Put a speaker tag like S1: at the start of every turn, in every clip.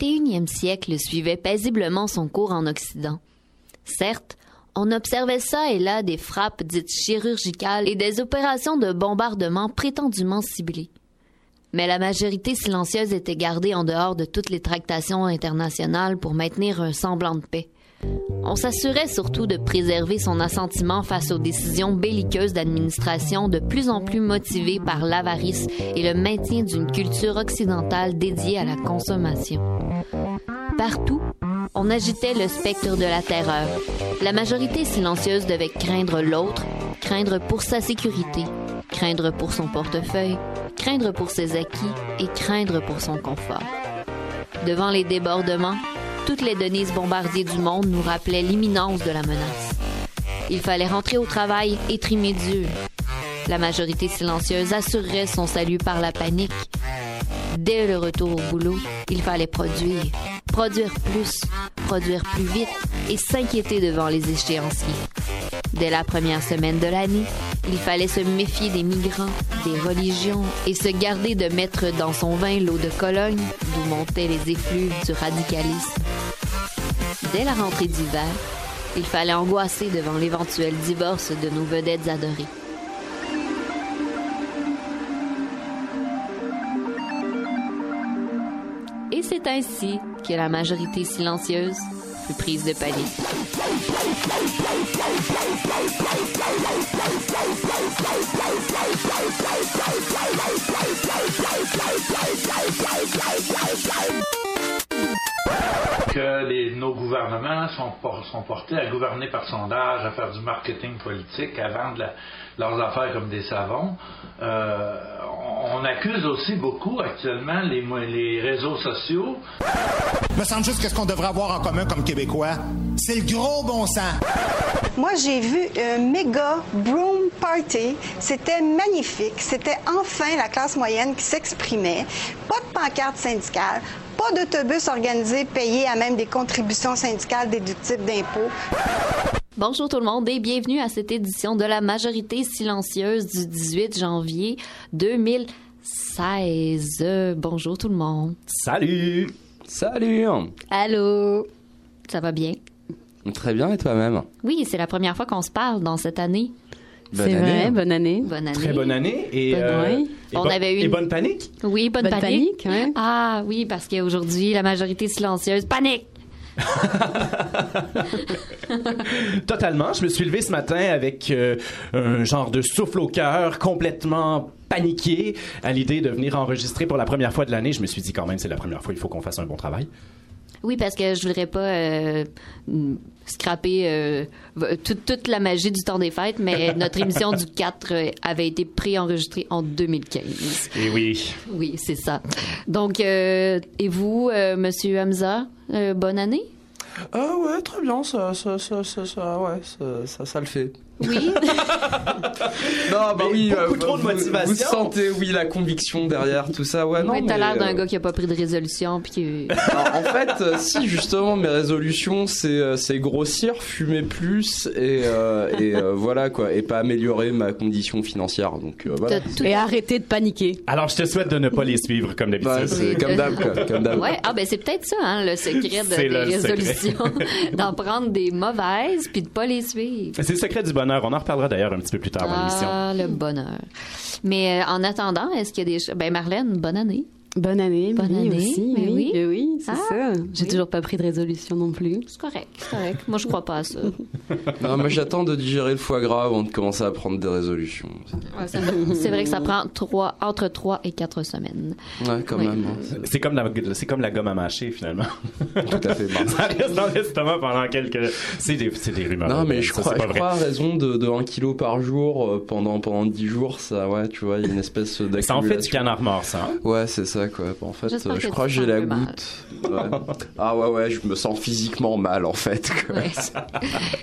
S1: XXIe siècle suivait paisiblement son cours en Occident. Certes, on observait ça et là des frappes dites chirurgicales et des opérations de bombardement prétendument ciblées. Mais la majorité silencieuse était gardée en dehors de toutes les tractations internationales pour maintenir un semblant de paix. On s'assurait surtout de préserver son assentiment face aux décisions belliqueuses d'administration de plus en plus motivées par l'avarice et le maintien d'une culture occidentale dédiée à la consommation. Partout, on agitait le spectre de la terreur. La majorité silencieuse devait craindre l'autre, craindre pour sa sécurité, craindre pour son portefeuille, craindre pour ses acquis et craindre pour son confort. Devant les débordements, toutes les Denises Bombardier du monde nous rappelaient l'imminence de la menace. Il fallait rentrer au travail et trimer Dieu. La majorité silencieuse assurerait son salut par la panique. Dès le retour au boulot, il fallait produire, produire plus, produire plus vite et s'inquiéter devant les échéanciers. Dès la première semaine de l'année, il fallait se méfier des migrants, des religions et se garder de mettre dans son vin l'eau de Cologne d'où montaient les effluves du radicalisme. Dès la rentrée d'hiver, il fallait angoisser devant l'éventuel divorce de nos vedettes adorées. Et c'est ainsi que la majorité silencieuse prise de panique.
S2: que nos gouvernements sont, por- sont portés à gouverner par sondage, à faire du marketing politique, à vendre leurs affaires comme des savons. Euh, on accuse aussi beaucoup actuellement les, les réseaux sociaux.
S3: Me semble juste qu'est-ce qu'on devrait avoir en commun comme Québécois, c'est le gros bon sens.
S4: Moi, j'ai vu un méga broom party. C'était magnifique. C'était enfin la classe moyenne qui s'exprimait. Pas de pancarte syndicale, pas d'autobus organisé payé à même des contributions syndicales déductibles d'impôts.
S1: Bonjour tout le monde et bienvenue à cette édition de la majorité silencieuse du 18 janvier 2000. 16. Bonjour tout le monde.
S5: Salut.
S6: Salut.
S1: Allô. Ça va bien?
S6: Très bien, et toi-même?
S1: Oui, c'est la première fois qu'on se parle dans cette année.
S6: Bonne
S7: c'est
S6: année.
S7: vrai, bonne année.
S1: Bonne année.
S5: Très bonne année. Et,
S7: bonne,
S5: euh,
S7: oui.
S1: on
S5: bon,
S1: avait une...
S5: Bonne panique?
S1: Oui, bonne, panique. Ah oui, parce qu'aujourd'hui, la majorité silencieuse panique.
S5: Totalement. Je me suis levé ce matin avec euh, un genre de souffle au cœur complètement paniqué à l'idée de venir enregistrer pour la première fois de l'année. Je me suis dit quand même, c'est la première fois, il faut qu'on fasse un bon travail.
S1: Oui, parce que je voudrais pas euh, scraper euh, toute, toute la magie du temps des fêtes, mais notre émission du 4 euh, avait été préenregistrée en 2015.
S5: Et oui.
S1: Oui, c'est ça. Donc, euh, et vous, euh, Monsieur Hamza, euh, bonne année?
S6: Ah ouais, très bien, ça, ça, ça, ça, ça, ouais, ça, ça, ça le fait.
S1: Oui.
S6: Non, bah
S5: Mais
S6: oui,
S5: beaucoup
S6: euh,
S5: trop de
S6: vous-
S5: motivation.
S6: Vous sentez, oui, la conviction derrière tout ça, ouais, non,
S1: mais t'as l'air d'un
S6: euh,
S1: gars qui a pas pris de résolution puis qui...
S6: alors, en fait, euh, si justement mes résolutions, c'est euh, c'est grossir, fumer plus et, euh, et euh, voilà quoi, et pas améliorer ma condition financière. Donc euh, voilà.
S1: T'as tout-
S7: Et arrêtez de paniquer.
S5: Alors, je te souhaite de ne pas les suivre comme
S6: Bah,
S5: d'habitude.
S6: c'est comme d'hab, comme d'hab.
S1: Ouais, ah ben c'est peut-être ça, hein, le secret de, des résolutions, d'en prendre des mauvaises puis de pas les suivre.
S5: C'est le secret du bonheur. On en reparlera d'ailleurs un petit peu plus tard dans l'émission.
S1: Ah, le bonheur. Mais euh, en attendant, est-ce qu'il y a des. Ben Marlène, bonne année.
S7: Bonne année,
S1: Bonne année,
S7: aussi.
S1: mais
S7: oui,
S1: oui.
S7: Oui, c'est
S1: Ah,
S7: ça. J'ai
S1: oui.
S7: toujours pas pris de résolution non plus.
S1: C'est correct, c'est correct. Moi, je crois pas à ça.
S6: Non, moi j'attends de digérer le foie gras avant de commencer à prendre des résolutions.
S1: C'est vrai que ça prend trois, entre 3 et 4 semaines.
S6: Ouais, quand
S1: Oui.
S6: même. hein.
S5: C'est comme, la, c'est comme la gomme à mâcher, finalement.
S6: Tout à fait. Bon.
S5: ça reste dans l'estomac pendant quelques... C'est des, c'est des rumeurs.
S6: Non, mais je
S5: Ça,
S6: crois,
S5: c'est pas
S6: je
S5: vrai.
S6: crois à raison de, de 1 kg par jour euh, pendant, pendant 10 jours, ça, ouais, tu vois, il y a une espèce d'accumulation.
S5: Ça en fait du canard mort, ça. hein?
S6: Ouais, c'est ça, quoi. En fait, euh, je crois que j'ai la goutte. Ouais. Ah ouais, ouais, je me sens physiquement mal, en fait. quoi.
S1: Ouais.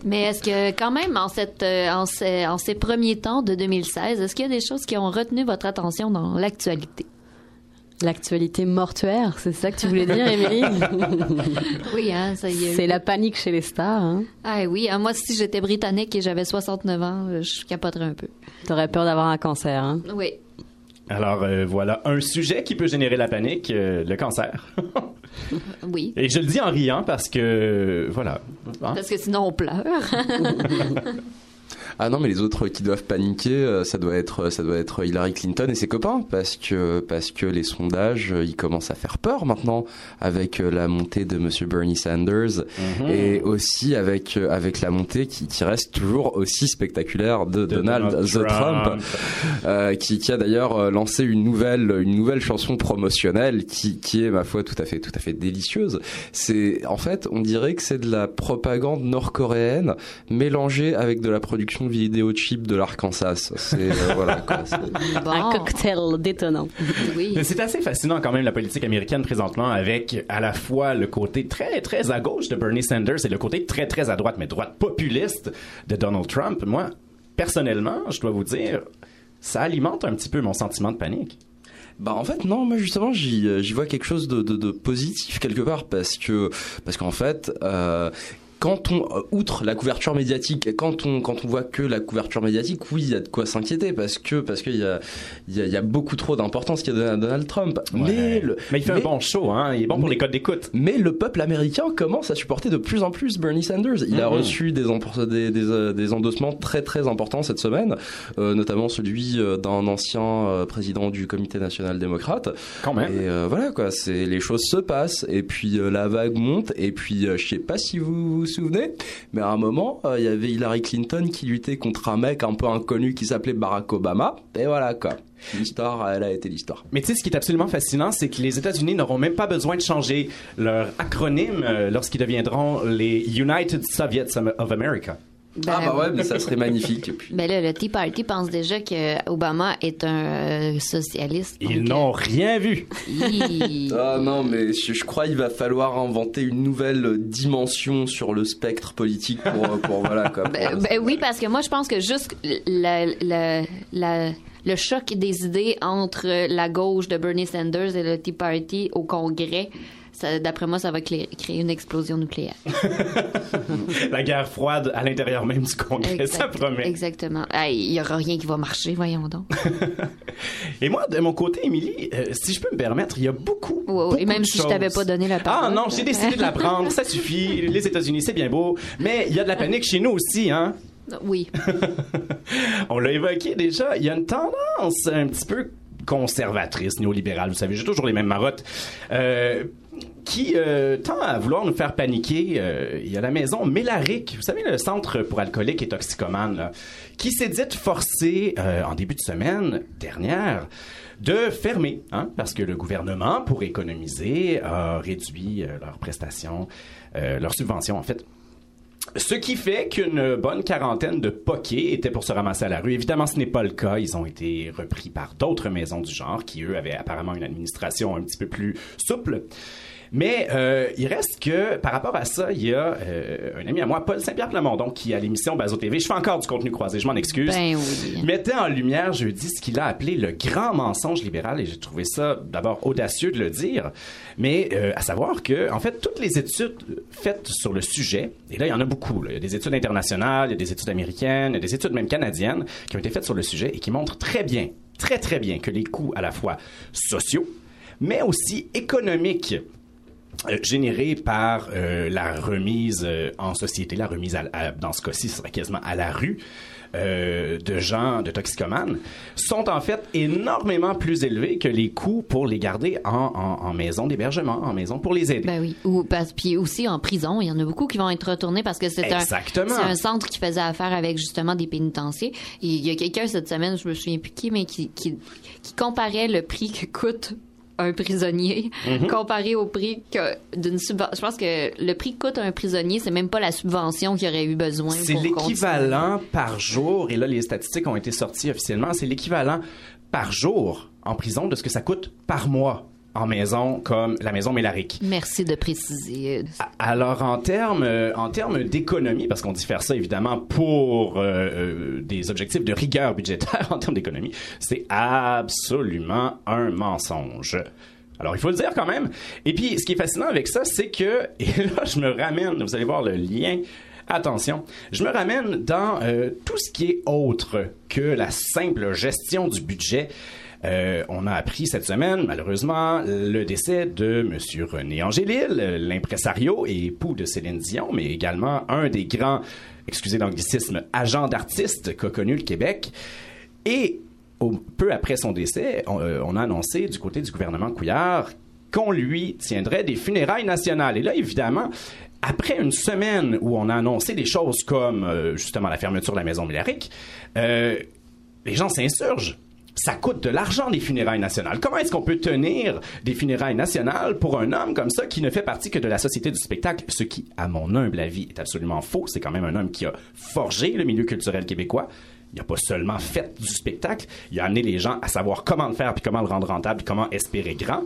S1: Mais est-ce que quand même en cette euh, en ces, en ces premiers temps de 2016, est-ce qu'il y a des choses qui ont retenu votre attention dans l'actualité?
S7: L'actualité mortuaire, c'est ça que tu voulais dire, Émilie?
S1: Oui, hein, ça y est.
S7: C'est la panique chez les stars. Hein.
S1: Ah oui, hein, moi si j'étais britannique et j'avais 69 ans, euh, je capoterais un peu.
S7: T'aurais peur d'avoir un cancer. Hein.
S1: Oui.
S5: Alors euh, voilà un sujet qui peut générer la panique, euh, le cancer.
S1: Oui.
S5: Et je le dis en riant parce que voilà. Hein?
S1: Parce que sinon on pleure.
S6: Ah non, mais les autres qui doivent paniquer, euh, ça doit être, ça doit être Hillary Clinton et ses copains, parce que, parce que les sondages, euh, ils commencent à faire peur maintenant avec euh, la montée de Monsieur Bernie Sanders
S5: Mhm.
S6: et aussi avec, avec la montée qui, qui reste toujours aussi spectaculaire de,
S5: De
S6: Donald,
S5: Donald
S6: the Trump,
S5: Trump.
S6: euh, qui, qui a d'ailleurs lancé une nouvelle, une nouvelle chanson promotionnelle qui, qui est ma foi tout à fait, tout à fait délicieuse. C'est, en fait, on dirait que c'est de la propagande nord-coréenne mélangée avec de la production vidéo cheap de l'Arkansas. C'est euh, voilà.
S1: Bon.
S7: Un cocktail détonnant.
S1: Oui.
S5: Mais C'est assez fascinant quand même la politique américaine présentement avec à la fois le côté très très à gauche de Bernie Sanders et le côté très très à droite mais droite populiste de Donald Trump. Moi, personnellement, je dois vous dire, ça alimente un petit peu mon sentiment de panique.
S6: Bah en fait non, moi justement j'y euh, j'y vois quelque chose de, de, de positif quelque part parce que parce qu'en fait euh, quand on euh, outre la couverture médiatique, quand on quand on voit que la couverture médiatique, oui, il y a de quoi s'inquiéter parce que parce qu'il y a il y a, y a beaucoup trop d'importance qu'il y a à Donald Trump. Mais le,
S5: Mais il fait
S6: mais-
S5: un bon show, hein. Il est bon pour les codes d'écoute.
S6: mais le peuple américain commence à supporter de plus en plus Bernie Sanders. Il a
S5: Mhm.
S6: reçu des, empor- des, des, euh, des endossements très très importants cette semaine, euh, notamment celui d'un ancien président du Comité national démocrate.
S5: Quand même.
S6: Et euh, voilà quoi, c'est les choses se passent et puis euh, la vague monte et puis je sais pas si vous souvenez, mais à un moment euh, il y avait Hillary Clinton qui luttait contre un mec un peu inconnu qui s'appelait Barack Obama et voilà quoi. L'histoire, elle a été l'histoire.
S5: Mais tu sais, ce qui est absolument fascinant, c'est que les États-Unis n'auront même pas besoin de changer leur acronyme euh, lorsqu'ils deviendront les United Soviets of America.
S1: Ben,
S6: ah bah ouais, mais ça serait magnifique. Puis-
S1: Ben là, le Tea Party pense déjà que Obama est un euh, socialiste.
S5: Ils
S1: donc,
S5: n'ont rien vu.
S1: euh.
S6: Ah non, mais je, je crois qu'il va falloir inventer une nouvelle dimension sur le spectre politique pour, euh, pour voilà quoi.
S1: Ben, ben oui, parce que moi, je pense que juste la- la- la- le choc des idées entre la gauche de Bernie Sanders et le Tea Party au Congrès, d'après moi, ça va créer une explosion nucléaire.
S5: La guerre froide à l'intérieur même du Congrès, ça
S1: Exact-
S5: promet.
S1: Exactement. Hey, Il y aura rien qui va marcher, voyons donc.
S5: Et moi, de mon côté, Émilie, euh, si je peux me permettre, il y a beaucoup.
S1: Et même
S5: de
S1: si je
S5: choses.
S1: t'avais pas donné la parole.
S5: Ah non, j'ai décidé de la prendre, ça suffit. Les États-Unis, c'est bien beau. Mais il y a de la panique chez nous aussi, hein.
S1: Oui.
S5: On l'a évoqué déjà, il y a une tendance un petit peu conservatrice, néolibérale, vous savez, j'ai toujours les mêmes marottes, euh, qui euh, tend à vouloir nous faire paniquer. Euh, il y a la maison Mélaric, vous savez, le centre pour alcooliques et toxicomanes, qui s'est dit forcé euh, en début de semaine dernière de fermer, hein, parce que le gouvernement, pour économiser, a réduit euh, leurs prestations, leurs subventions, en fait. Ce qui fait qu'une bonne quarantaine de poquets étaient pour se ramasser à la rue. Évidemment, ce n'est pas le cas. Ils ont été repris par d'autres maisons du genre qui, eux, avaient apparemment une administration un petit peu plus souple. Mais euh, il reste que, par rapport à ça, il y a euh, un ami à moi, Paul Saint-Pierre Plamondon, qui, à l'émission Bazo TV, je fais encore du contenu croisé, je m'en excuse,
S1: Ben oui.
S5: mettait en lumière jeudi ce qu'il a appelé le grand mensonge libéral, et j'ai trouvé ça d'abord audacieux de le dire, mais euh, à savoir que, en fait, toutes les études faites sur le sujet, et là, il y en a beaucoup, là. il y a des études internationales, il y a des études américaines, il y a des études même canadiennes qui ont été faites sur le sujet et qui montrent très bien, très très bien que les coûts à la fois sociaux, mais aussi économiques euh, générés par euh, la remise euh, en société, la remise à- à- dans ce cas-ci, ce serait quasiment à la rue euh, de gens, de toxicomanes, sont en fait énormément plus élevés que les coûts pour les garder en, en- en maison d'hébergement, en maison pour les aider.
S1: Ben oui. Ou, parce, puis aussi en prison, il y en a beaucoup qui vont être retournés parce que c'est un, un centre qui faisait affaire avec justement des pénitenciers. Et il y a quelqu'un cette semaine, je me souviens plus qui, mais qui, qui, qui comparait le prix que coûte un prisonnier
S5: Mhm.
S1: comparé au prix que d'une subvention. Je pense que le prix que coûte un prisonnier, c'est même pas la subvention qu'il aurait eu besoin.
S5: C'est l'équivalent par jour, et là les statistiques ont été sorties officiellement, c'est l'équivalent par jour en prison de ce que ça coûte par mois en maison comme la maison Mélaric.
S1: Merci de préciser.
S5: Alors en termes euh, en termes d'économie, parce qu'on dit faire ça évidemment pour euh, euh, des objectifs de rigueur budgétaire en termes d'économie, c'est absolument un mensonge. Alors il faut le dire quand même. Et puis ce qui est fascinant avec ça, c'est que et là je me ramène, vous allez voir le lien. Attention, je me ramène dans euh, tout ce qui est autre que la simple gestion du budget. Euh, on a appris cette semaine, malheureusement, le décès de M. René Angélil, l'impresario et époux de Céline Dion, mais également un des grands, excusez l'anglicisme, agents d'artistes qu'a connu le Québec. Et peu après son décès, on, euh, on a annoncé du côté du gouvernement Couillard qu'on lui tiendrait des funérailles nationales. Et là, évidemment, après une semaine où on a annoncé des choses comme euh, justement la fermeture de la maison Milleric, euh, les gens s'insurgent. Ça coûte de l'argent des funérailles nationales. Comment est-ce qu'on peut tenir des funérailles nationales pour un homme comme ça qui ne fait partie que de la société du spectacle, ce qui, à mon humble avis, est absolument faux. C'est quand même un homme qui a forgé le milieu culturel québécois. Il n'a pas seulement fait du spectacle, il a amené les gens à savoir comment le faire, puis comment le rendre rentable, puis comment espérer grand.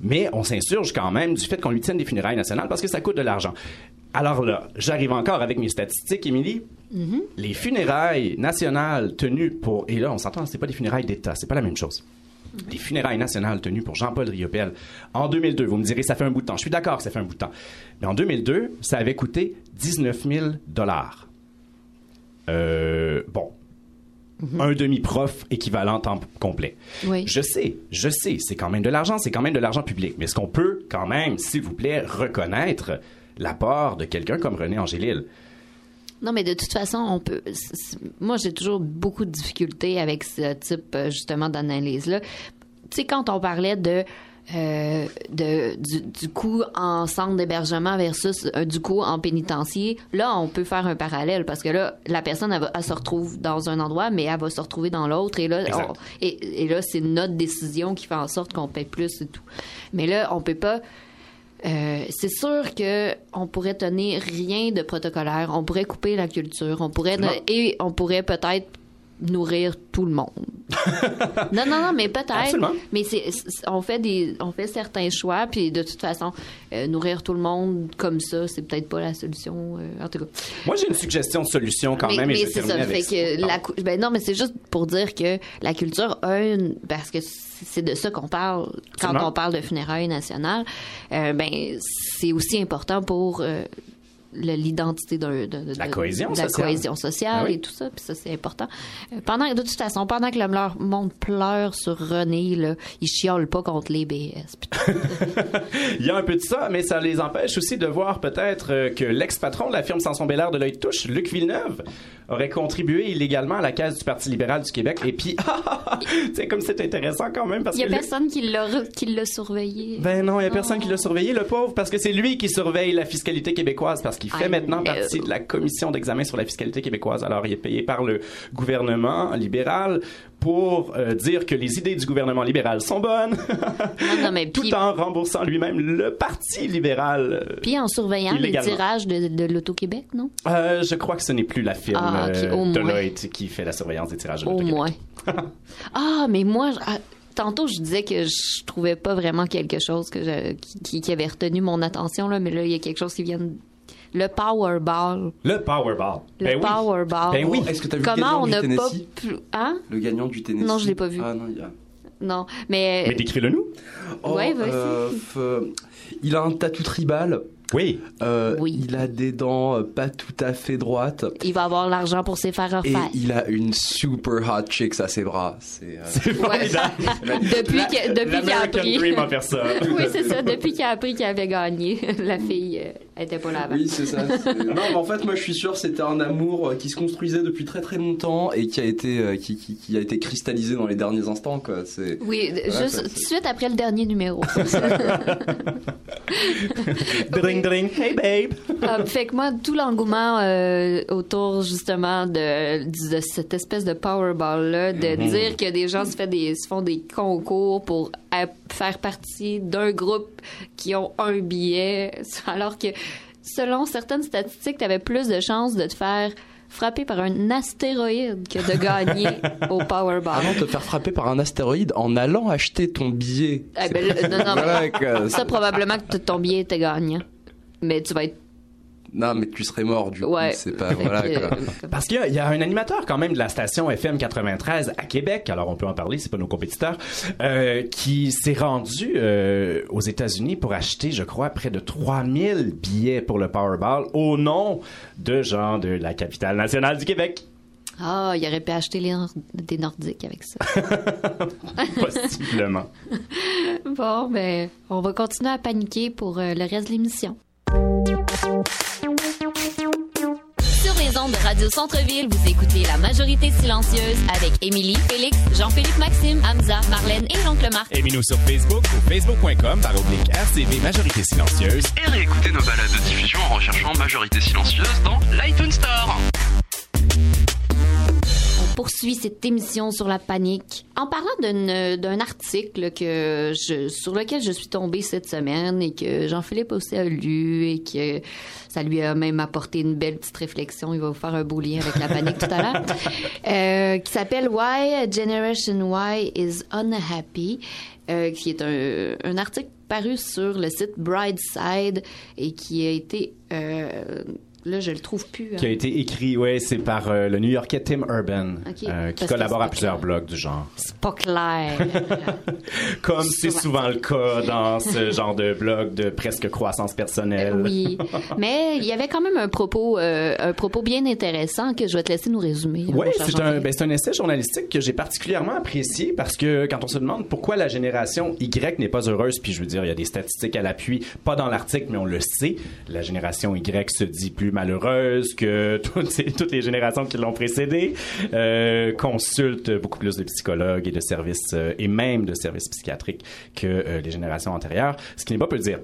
S5: Mais on s'insurge quand même du fait qu'on lui tienne des funérailles nationales parce que ça coûte de l'argent. Alors là, j'arrive encore avec mes statistiques, Émilie. Les funérailles nationales tenues pour... Et là, on s'entend, c'est pas des funérailles d'État, c'est pas la même chose. Les funérailles nationales tenues pour Jean-Paul Riopel en 2002. Vous me direz, ça fait un bout de temps. Je suis d'accord que ça fait un bout de temps. Mais en 2002, ça avait coûté 19 000 dollars. Euh, bon. Un demi-prof équivalent temps complet.
S1: Oui.
S5: Je sais, je sais, c'est quand même de l'argent, c'est quand même de l'argent public. Mais est-ce qu'on peut quand même, s'il vous plaît, reconnaître l'apport de quelqu'un comme René Angélil?
S1: Non, mais de toute façon, on peut. Moi, j'ai toujours beaucoup de difficultés avec ce type, euh, justement, d'analyse-là. Tu sais, quand on parlait de. euh, de, du, du coût en centre d'hébergement versus euh, du coût en pénitencier, là, on peut faire un parallèle parce que là, la personne, elle, va- elle se retrouve dans un endroit, mais elle va se retrouver dans l'autre. Et là,
S5: Exact.
S1: on- et, et là, c'est notre décision qui fait en sorte qu'on paie plus et tout. Mais là, on peut pas. Euh, c'est sûr que on pourrait tenir rien de protocolaire, on pourrait couper la culture, on pourrait et on pourrait peut-être nourrir tout le monde. non, non, non, mais peut-être. Mais c'est, on fait des, on fait certains choix, puis de toute façon, euh, nourrir tout le monde comme ça, c'est peut-être pas la solution. euh, en tout cas.
S5: Moi, j'ai une suggestion de solution quand
S1: mais,
S5: même. et
S1: mais
S5: je vais
S1: ça.
S5: avec
S1: Fait que
S5: ça.
S1: la, ben non, mais c'est juste pour dire que la culture a une, parce que c'est de ça qu'on parle quand
S5: Absolument.
S1: on parle de funérailles nationales. euh, ben c'est aussi important pour l'identité de, de-
S5: La cohésion
S1: de la
S5: sociale.
S1: cohésion sociale
S5: Ah oui.
S1: et tout ça. Puis ça c'est important. Euh, pendant de toute façon, pendant que le monde pleure sur René, là, ils chiolent pas contre les BS.
S5: Il y a un peu de ça, mais ça les empêche aussi de voir peut-être euh, que l'ex-patron de la firme Samson Belair de l'œil touche, Luc Villeneuve, aurait contribué illégalement à la caisse du Parti libéral du Québec. Et puis, sais, comme c'est intéressant quand même parce
S1: Il y a
S5: que Luc-
S1: personne qui l'a qui l'a surveillé.
S5: Ben non, il y a personne qui l'a surveillé, le pauvre, parce que c'est lui qui surveille la fiscalité québécoise, parce qu'il fait maintenant partie de la commission d'examen sur la fiscalité québécoise. Alors, il est payé par le gouvernement libéral pour euh, dire que les idées du gouvernement libéral sont bonnes,
S1: Non, non, mais
S5: tout en remboursant lui-même le parti libéral. euh,
S1: Puis en surveillant les tirages de, de l'Auto-Québec, non?
S5: Euh, je crois que ce n'est plus la firme
S1: Ah, ok,
S5: euh,
S1: au.
S5: Deloitte qui fait la surveillance des tirages de
S1: Au
S5: l'Auto-Québec.
S1: moins. ah, mais moi, ah, tantôt, je disais que je trouvais pas vraiment quelque chose que je- qui, qui- qui avait retenu mon attention, là, mais là, il y a quelque chose qui vient de... Le Powerball.
S5: Le Powerball.
S1: Le
S5: Ben oui.
S1: Powerball.
S5: Ben oui.
S6: Est-ce que t'as vu le
S1: Comment
S6: gagnant
S1: on
S6: du
S1: n'a pas
S6: Tennessee?
S1: pu... Hein?
S6: Le gagnant du Tennessee?
S1: Non, je l'ai pas vu.
S6: Ah non, il y a.
S1: Non, mais...
S5: Mais décris-le nous.
S1: Ouais, vas-y.
S6: euh, f- euh, il a un tatou tribal.
S5: Oui.
S6: euh,
S1: Oui.
S6: Il a des dents euh, pas tout à fait droites.
S1: Il va avoir l'argent pour se faire
S6: Et
S1: refaire.
S6: il a une super hot chick à ses bras. C'est. euh,
S5: C'est formidable.
S1: Depuis qu'il a appris.
S5: Dream en personne.
S1: oui, c'est ça. Depuis qu'il a appris qu'il avait gagné, la fille euh, était pas là avant.
S6: Oui, c'est ça. non, mais en fait, moi, je suis sûr, c'était un amour euh, qui se construisait depuis très très longtemps et qui a été, euh, qui, qui, qui a été cristallisé dans les derniers instants, quoi. C'est.
S1: Oui, juste
S6: ça,
S1: tout de
S6: c'est-
S1: suite après le dernier numéro.
S5: Dring, dring. Hey, babe.
S1: Ah, fait que moi, tout l'engouement euh, autour justement de, de cette espèce de Powerball-là, de
S5: Mhm.
S1: dire que des gens se, fait des, se font des concours pour faire partie d'un groupe qui ont un billet, alors que selon certaines statistiques, tu avais plus de chances de te faire frapper par un astéroïde que de gagner au Powerball.
S6: Avant de te faire frapper par un astéroïde en allant acheter ton billet.
S1: Eh ben, non, non. Ça, probablement que ton billet était gagnant. Mais tu vas être.
S6: Non, mais tu serais mort du
S1: Ouais.
S6: coup. C'est pas. Voilà, quoi.
S5: Parce qu'il y, a- il y a un animateur quand même de la station FM 93 à Québec, alors on peut en parler, c'est pas nos compétiteurs, euh, qui s'est rendu euh, aux États-Unis pour acheter, je crois, près de 3000 billets pour le Powerball au nom de gens de la capitale nationale du Québec.
S1: Ah, il aurait pu acheter les Nord- des Nordiques avec ça.
S5: Possiblement.
S1: bon, ben, on va continuer à paniquer pour euh, le reste de l'émission. Sur les ondes de Radio Centre-Ville, vous écoutez La Majorité Silencieuse avec Émilie, Félix, Jean-Philippe Maxime, Hamza, Marlène et l'oncle Marc.
S8: Aimez-nous sur Facebook ou facebook.com par oblique RCV Majorité Silencieuse.
S9: Et réécoutez nos balades de diffusion en recherchant Majorité Silencieuse dans l'iTunes Store.
S1: Poursuit cette émission sur la panique en parlant d'une- d'un article que je, sur lequel je suis tombée cette semaine et que Jean-Philippe aussi a lu et que ça lui a même apporté une belle petite réflexion. Il va vous faire un beau lien avec la panique tout à l'heure. Euh, qui s'appelle Why Generation Y is Unhappy, euh, qui est un, un article paru sur le site Brideside et qui a été... euh, là, je le trouve plus. hein.
S5: Qui a été écrit, ouais, c'est par euh, le New Yorkais Tim Urban, euh, qui
S1: parce
S5: collabore à plusieurs blogs du genre.
S1: C'est pas clair.
S5: Comme c'est souvent le cas dans ce genre de blog de presque croissance personnelle.
S1: Oui, mais il y avait quand même un propos, euh, un propos bien intéressant que je vais te laisser nous résumer.
S5: Oui, c'est un, ben, c'est un essai journalistique que j'ai particulièrement apprécié parce que quand on se demande pourquoi la génération Y n'est pas heureuse, puis je veux dire, il y a des statistiques à l'appui, pas dans l'article, mais on le sait, la génération Y se dit plus malheureuse que toutes, ces- toutes les générations qui l'ont précédée, euh, consulte beaucoup plus de psychologues et de services, euh, et même de services psychiatriques que euh, les générations antérieures, ce qui n'est pas peu dire.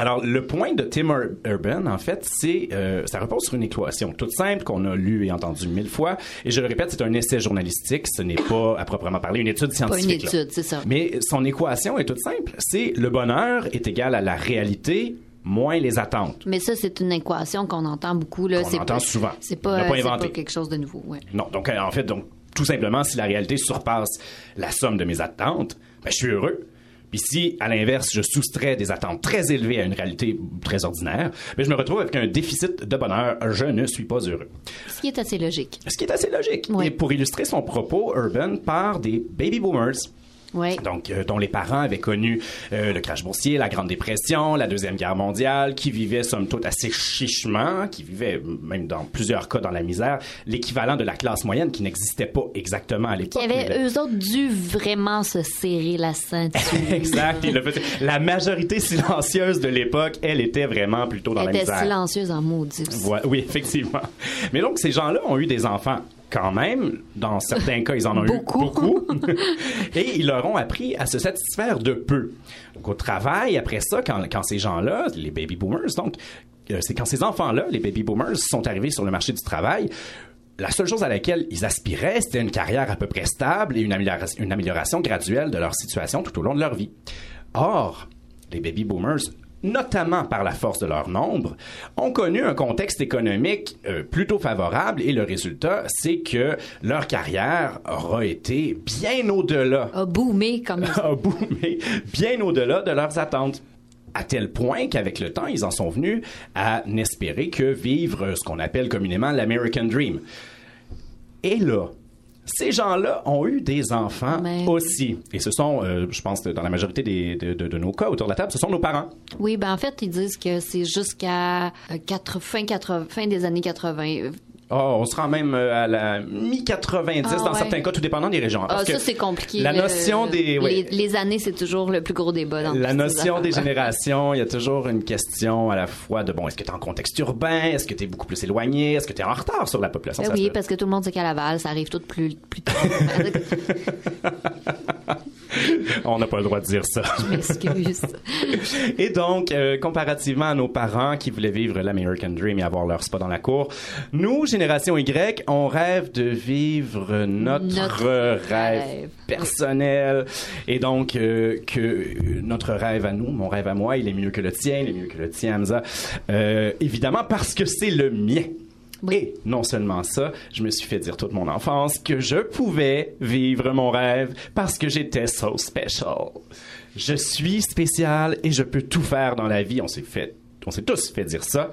S5: Alors, le point de Tim Ur- Urban, en fait, c'est, euh, ça repose sur une équation toute simple qu'on a lue et entendue mille fois. Et je le répète, c'est un essai journalistique. Ce n'est pas, à proprement parler, une étude
S1: Pas
S5: scientifique.
S1: une
S5: là.
S1: étude, c'est ça.
S5: Mais son équation est toute simple. C'est le bonheur est égal à la réalité moins les attentes.
S1: Mais ça, c'est une équation qu'on entend beaucoup. Là. C'est
S5: entend
S1: pas-
S5: souvent.
S1: C'est
S5: On
S1: pas,
S5: pas
S1: pas quelque chose de nouveau. Ouais.
S5: Non, donc euh, en fait, donc tout simplement, si la réalité surpasse la somme de mes attentes, ben, je suis heureux. Puis si, à l'inverse, je soustrais des attentes très élevées à une réalité très ordinaire, ben, je me retrouve avec un déficit de bonheur. Je ne suis pas heureux.
S1: Ce qui est assez logique.
S5: Ce qui est assez logique. Et pour illustrer son propos, Urban part des baby boomers.
S1: Oui.
S5: Donc, euh, dont les parents avaient connu euh, le crash boursier, la Grande Dépression, la Deuxième Guerre mondiale, qui vivaient somme toute assez chichement, qui vivaient même dans plusieurs cas dans la misère, l'équivalent de la classe moyenne qui n'existait pas exactement à
S1: Qui
S5: l'époque.
S1: avaient,
S5: mais-
S1: eux autres, dû vraiment se serrer la ceinture.
S5: Exact. le. La majorité silencieuse de l'époque, elle était vraiment plutôt dans
S1: Elle
S5: la
S1: était
S5: misère.
S1: silencieuse en maudit.
S5: Ouais, oui, effectivement. Mais donc, ces gens-là ont eu des enfants quand même. Dans certains cas, ils en ont
S1: Beaucoup.
S5: eu beaucoup. Et ils leur ont appris à se satisfaire de peu. Donc, au travail, après ça, quand, quand ces gens-là, les baby boomers, donc, euh, c'est quand ces enfants-là, les baby boomers, sont arrivés sur le marché du travail, la seule chose à laquelle ils aspiraient, c'était une carrière à peu près stable et une amélioration, une amélioration graduelle de leur situation tout au long de leur vie. Or, les baby boomers notamment par la force de leur nombre, ont connu un contexte économique euh, plutôt favorable et le résultat, c'est que leur carrière aura été bien au-delà
S1: A boomé comme
S5: a boomé bien au-delà de leurs attentes. À tel point qu'avec le temps, ils en sont venus à n'espérer que vivre ce qu'on appelle communément l'American Dream. Et là, ces gens-là ont eu des enfants
S1: Mais-
S5: aussi. Et ce sont, euh, je pense, dans la majorité des- de, de- de nos cas autour de la table, ce sont nos parents.
S1: Oui, ben en fait, ils disent que c'est jusqu'à euh, fin, 80 fin des années 80.
S5: Oh, on se rend même euh, à la mi-90
S1: Ah,
S5: dans
S1: ouais.
S5: certains cas, tout dépendant des régions.
S1: Ah,
S5: Parce
S1: ça, c'est compliqué.
S5: La notion des...
S1: Les, les années, c'est toujours le plus gros débat dans
S5: La notion des générations, il y a toujours une question à la fois de bon, est-ce que tu es en contexte urbain, est-ce que tu es beaucoup plus éloigné, est-ce que tu es en retard sur la population?
S1: Ben
S5: se
S1: oui, parce que tout le monde sait qu'à Laval, ça arrive tout plus, plus tard.
S5: On n'a pas le droit de dire ça.
S1: Excuse.
S5: Et donc, euh, comparativement à nos parents qui voulaient vivre l'American Dream et avoir leur spot dans la cour, nous, génération Y, on rêve de vivre notre,
S1: Notre
S5: rêve,
S1: rêve.
S5: personnel. Et donc, euh, que notre rêve à nous, mon rêve à moi, il est mieux que le tien, il est mieux que le tien, Hamza. Euh, évidemment, parce que c'est le mien. Et non seulement ça, je me suis fait dire toute mon enfance que je pouvais vivre mon rêve parce que j'étais so special. Je suis spécial et je peux tout faire dans la vie. On s'est fait, on s'est tous fait dire ça,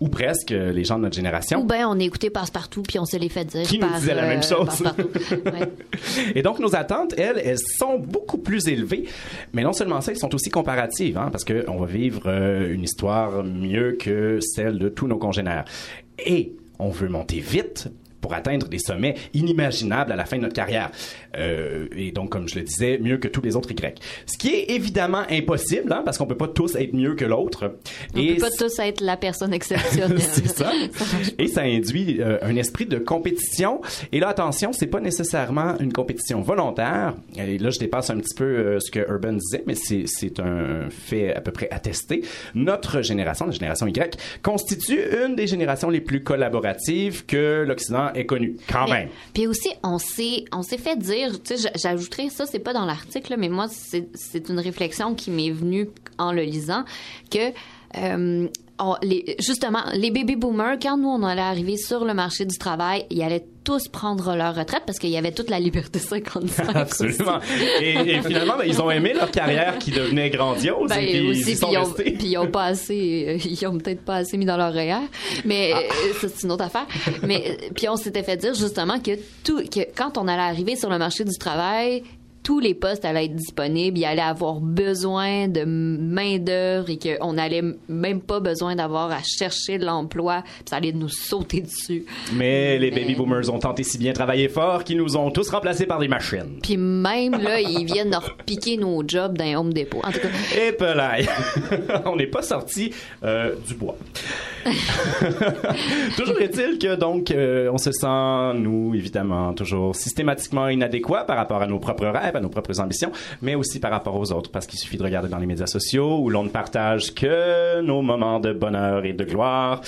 S5: ou presque euh, les gens de notre génération.
S1: Ou bien on a écouté Passe-Partout, puis on se les fait dire.
S5: Qui nous disait la
S1: euh,
S5: même chose.
S1: Passe-Partout. Ouais.
S5: Et donc, nos attentes, elles, elles sont beaucoup plus élevées. Mais non seulement ça, elles sont aussi comparatives, hein, parce qu'on va vivre euh, une histoire mieux que celle de tous nos congénères. Et on veut monter vite pour atteindre des sommets inimaginables à la fin de notre carrière. Euh, et donc, comme je le disais, mieux que tous les autres Y. Ce qui est évidemment impossible, hein, parce qu'on peut pas tous être mieux que l'autre.
S1: On
S5: Et
S1: peut pas tous être la personne exceptionnelle.
S5: c'est ça. Et ça induit euh, un esprit de compétition. Et là, attention, c'est pas nécessairement une compétition volontaire. Et là, je dépasse un petit peu euh, ce que Urban disait, mais c'est, c'est un fait à peu près attesté. Notre génération, la génération Y, constitue une des générations les plus collaboratives que l'Occident ait connues. Quand
S1: Mais-
S5: même.
S1: Puis aussi, on s'est, on s'est fait dire, tu sais, j'ajouterais ça, c'est pas dans l'article, mais moi, c'est, c'est une réflexion qui m'est venue en le lisant, que euh, on- les, justement, les baby boomers, quand nous, on allait arriver sur le marché du travail, ils allaient tous prendre leur retraite parce qu'il y avait toute la liberté 55.
S5: Absolument. Et, et finalement, ben, ils ont aimé leur carrière qui devenait grandiose.
S1: Ben,
S5: et puis
S1: aussi,
S5: ils y
S1: puis
S5: sont
S1: ils ont, puis ils ont pas assez, euh, ils ont peut-être pas assez mis dans leur REER, mais
S5: Ah.
S1: euh, c'est une autre affaire. Mais puis on s'était fait dire justement que tout, que quand on allait arriver sur le marché du travail, tous les postes allaient être disponibles, il allait avoir besoin de main d'œuvre et qu'on n'allait même pas besoin d'avoir à chercher de l'emploi, puis ça allait nous sauter dessus.
S5: Mais les
S1: Mais-
S5: baby boomers ont tenté si bien travailler fort qu'ils nous ont tous remplacés par des machines.
S1: Puis même là, ils viennent de repiquer nos jobs dans Home Depot. En tout cas,
S5: Et pelaille. On n'est pas sorti euh, du bois. toujours est-il que donc euh, on se sent nous évidemment toujours systématiquement inadéquats par rapport à nos propres rêves, à nos propres ambitions, mais aussi par rapport aux autres parce qu'il suffit de regarder dans les médias sociaux où l'on ne partage que nos moments de bonheur et de gloire.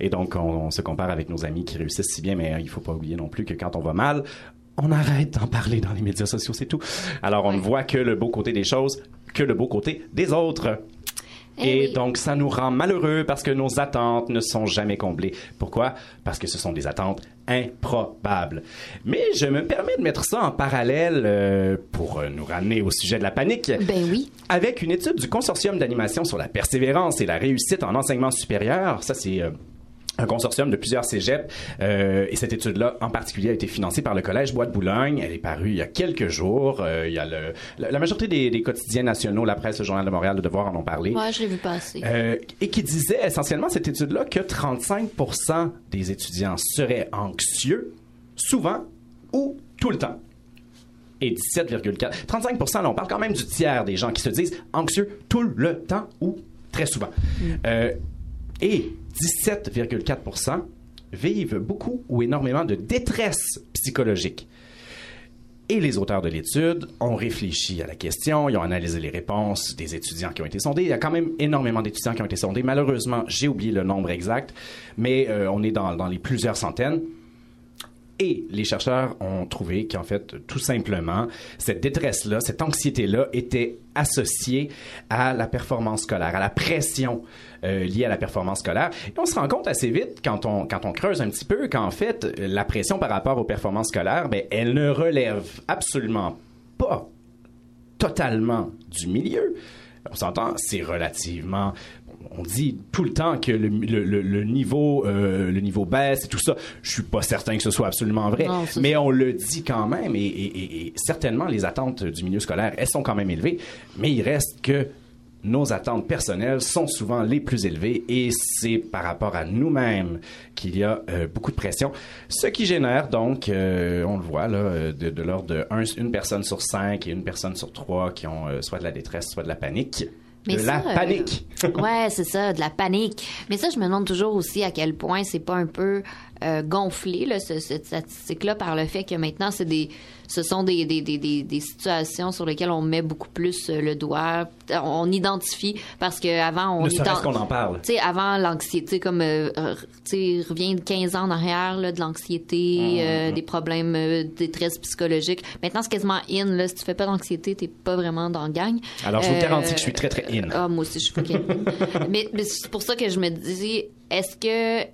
S5: Et donc, on, on se compare avec nos amis qui réussissent si bien, mais euh, il faut pas oublier non plus que quand on va mal, on arrête d'en parler dans les médias sociaux, c'est tout. Alors, on ne voit que le beau côté des choses, que le beau côté des autres.
S1: Eh
S5: Et
S1: oui.
S5: donc, ça nous rend malheureux parce que nos attentes ne sont jamais comblées. Pourquoi? Parce que ce sont des attentes improbables. Mais je me permets de mettre ça en parallèle euh, pour euh, nous ramener au sujet de la panique.
S1: ben oui.
S5: Avec une étude du consortium d'animation sur la persévérance et la réussite en enseignement supérieur, ça c'est euh, un consortium de plusieurs cégeps euh, et cette étude-là en particulier a été financée par le Collège Bois de Boulogne. Elle est parue il y a quelques jours. Euh, il y a le, la, la majorité des, des quotidiens nationaux, la presse, le Journal de Montréal, le Devoir en ont parlé.
S1: Ouais, je l'ai vu passer.
S5: Euh, et qui disait essentiellement cette étude-là que 35% des étudiants seraient anxieux, souvent ou tout le temps. Et 17,4. 35 là, on parle quand même du tiers des gens qui se disent anxieux tout le temps ou très souvent. Euh, et 17,4% vivent beaucoup ou énormément de détresse psychologique. Et les auteurs de l'étude ont réfléchi à la question, ils ont analysé les réponses des étudiants qui ont été sondés. Il y a quand même énormément d'étudiants qui ont été sondés. Malheureusement, j'ai oublié le nombre exact, mais euh, on est dans, dans les plusieurs centaines. Et les chercheurs ont trouvé qu'en fait, tout simplement, cette détresse-là, cette anxiété-là était associée à la performance scolaire, à la pression euh, liée à la performance scolaire. Et on se rend compte assez vite, quand on, quand on creuse un petit peu, qu'en fait, la pression par rapport aux performances scolaires, ben, elle ne relève absolument pas totalement du milieu. On s'entend, c'est relativement. On dit tout le temps que le, le- le- le niveau, euh, le niveau baisse et tout ça. Je suis pas certain que ce soit absolument vrai,
S1: Non,
S5: mais on le dit quand même. Et, et- et- et certainement, les attentes du milieu scolaire, elles sont quand même élevées. Mais il reste que nos attentes personnelles sont souvent les plus élevées et c'est par rapport à nous-mêmes qu'il y a euh, beaucoup de pression. Ce qui génère donc, euh, on le voit là, de, de l'ordre de un- une personne sur cinq et une personne sur trois qui ont soit de la détresse, soit de la panique.
S1: Mais
S5: de
S1: ça,
S5: la
S1: euh,
S5: panique.
S1: ouais, c'est ça, de la panique. Mais ça, je me demande toujours aussi à quel point c'est pas un peu euh, gonflé, là, ce- cette statistique-là, par le fait que maintenant, c'est des, ce sont des, des, des, situations sur lesquelles on met beaucoup plus euh, le doigt. On identifie, parce qu'avant, on
S5: ne serait-ce qu'on en parle?
S1: tu sais, avant l'anxiété, comme, euh, tu sais, revient de 15 ans en arrière, là, de l'anxiété, euh, des problèmes de détresse psychologique. Maintenant, c'est quasiment in, là. Si tu fais pas d'anxiété, t'es pas vraiment dans le gang.
S5: Alors, je vous garantis que je suis très, très in.
S1: Ah, moi aussi, je suis fucking in. mais, mais c'est pour ça que je me dis, est-ce que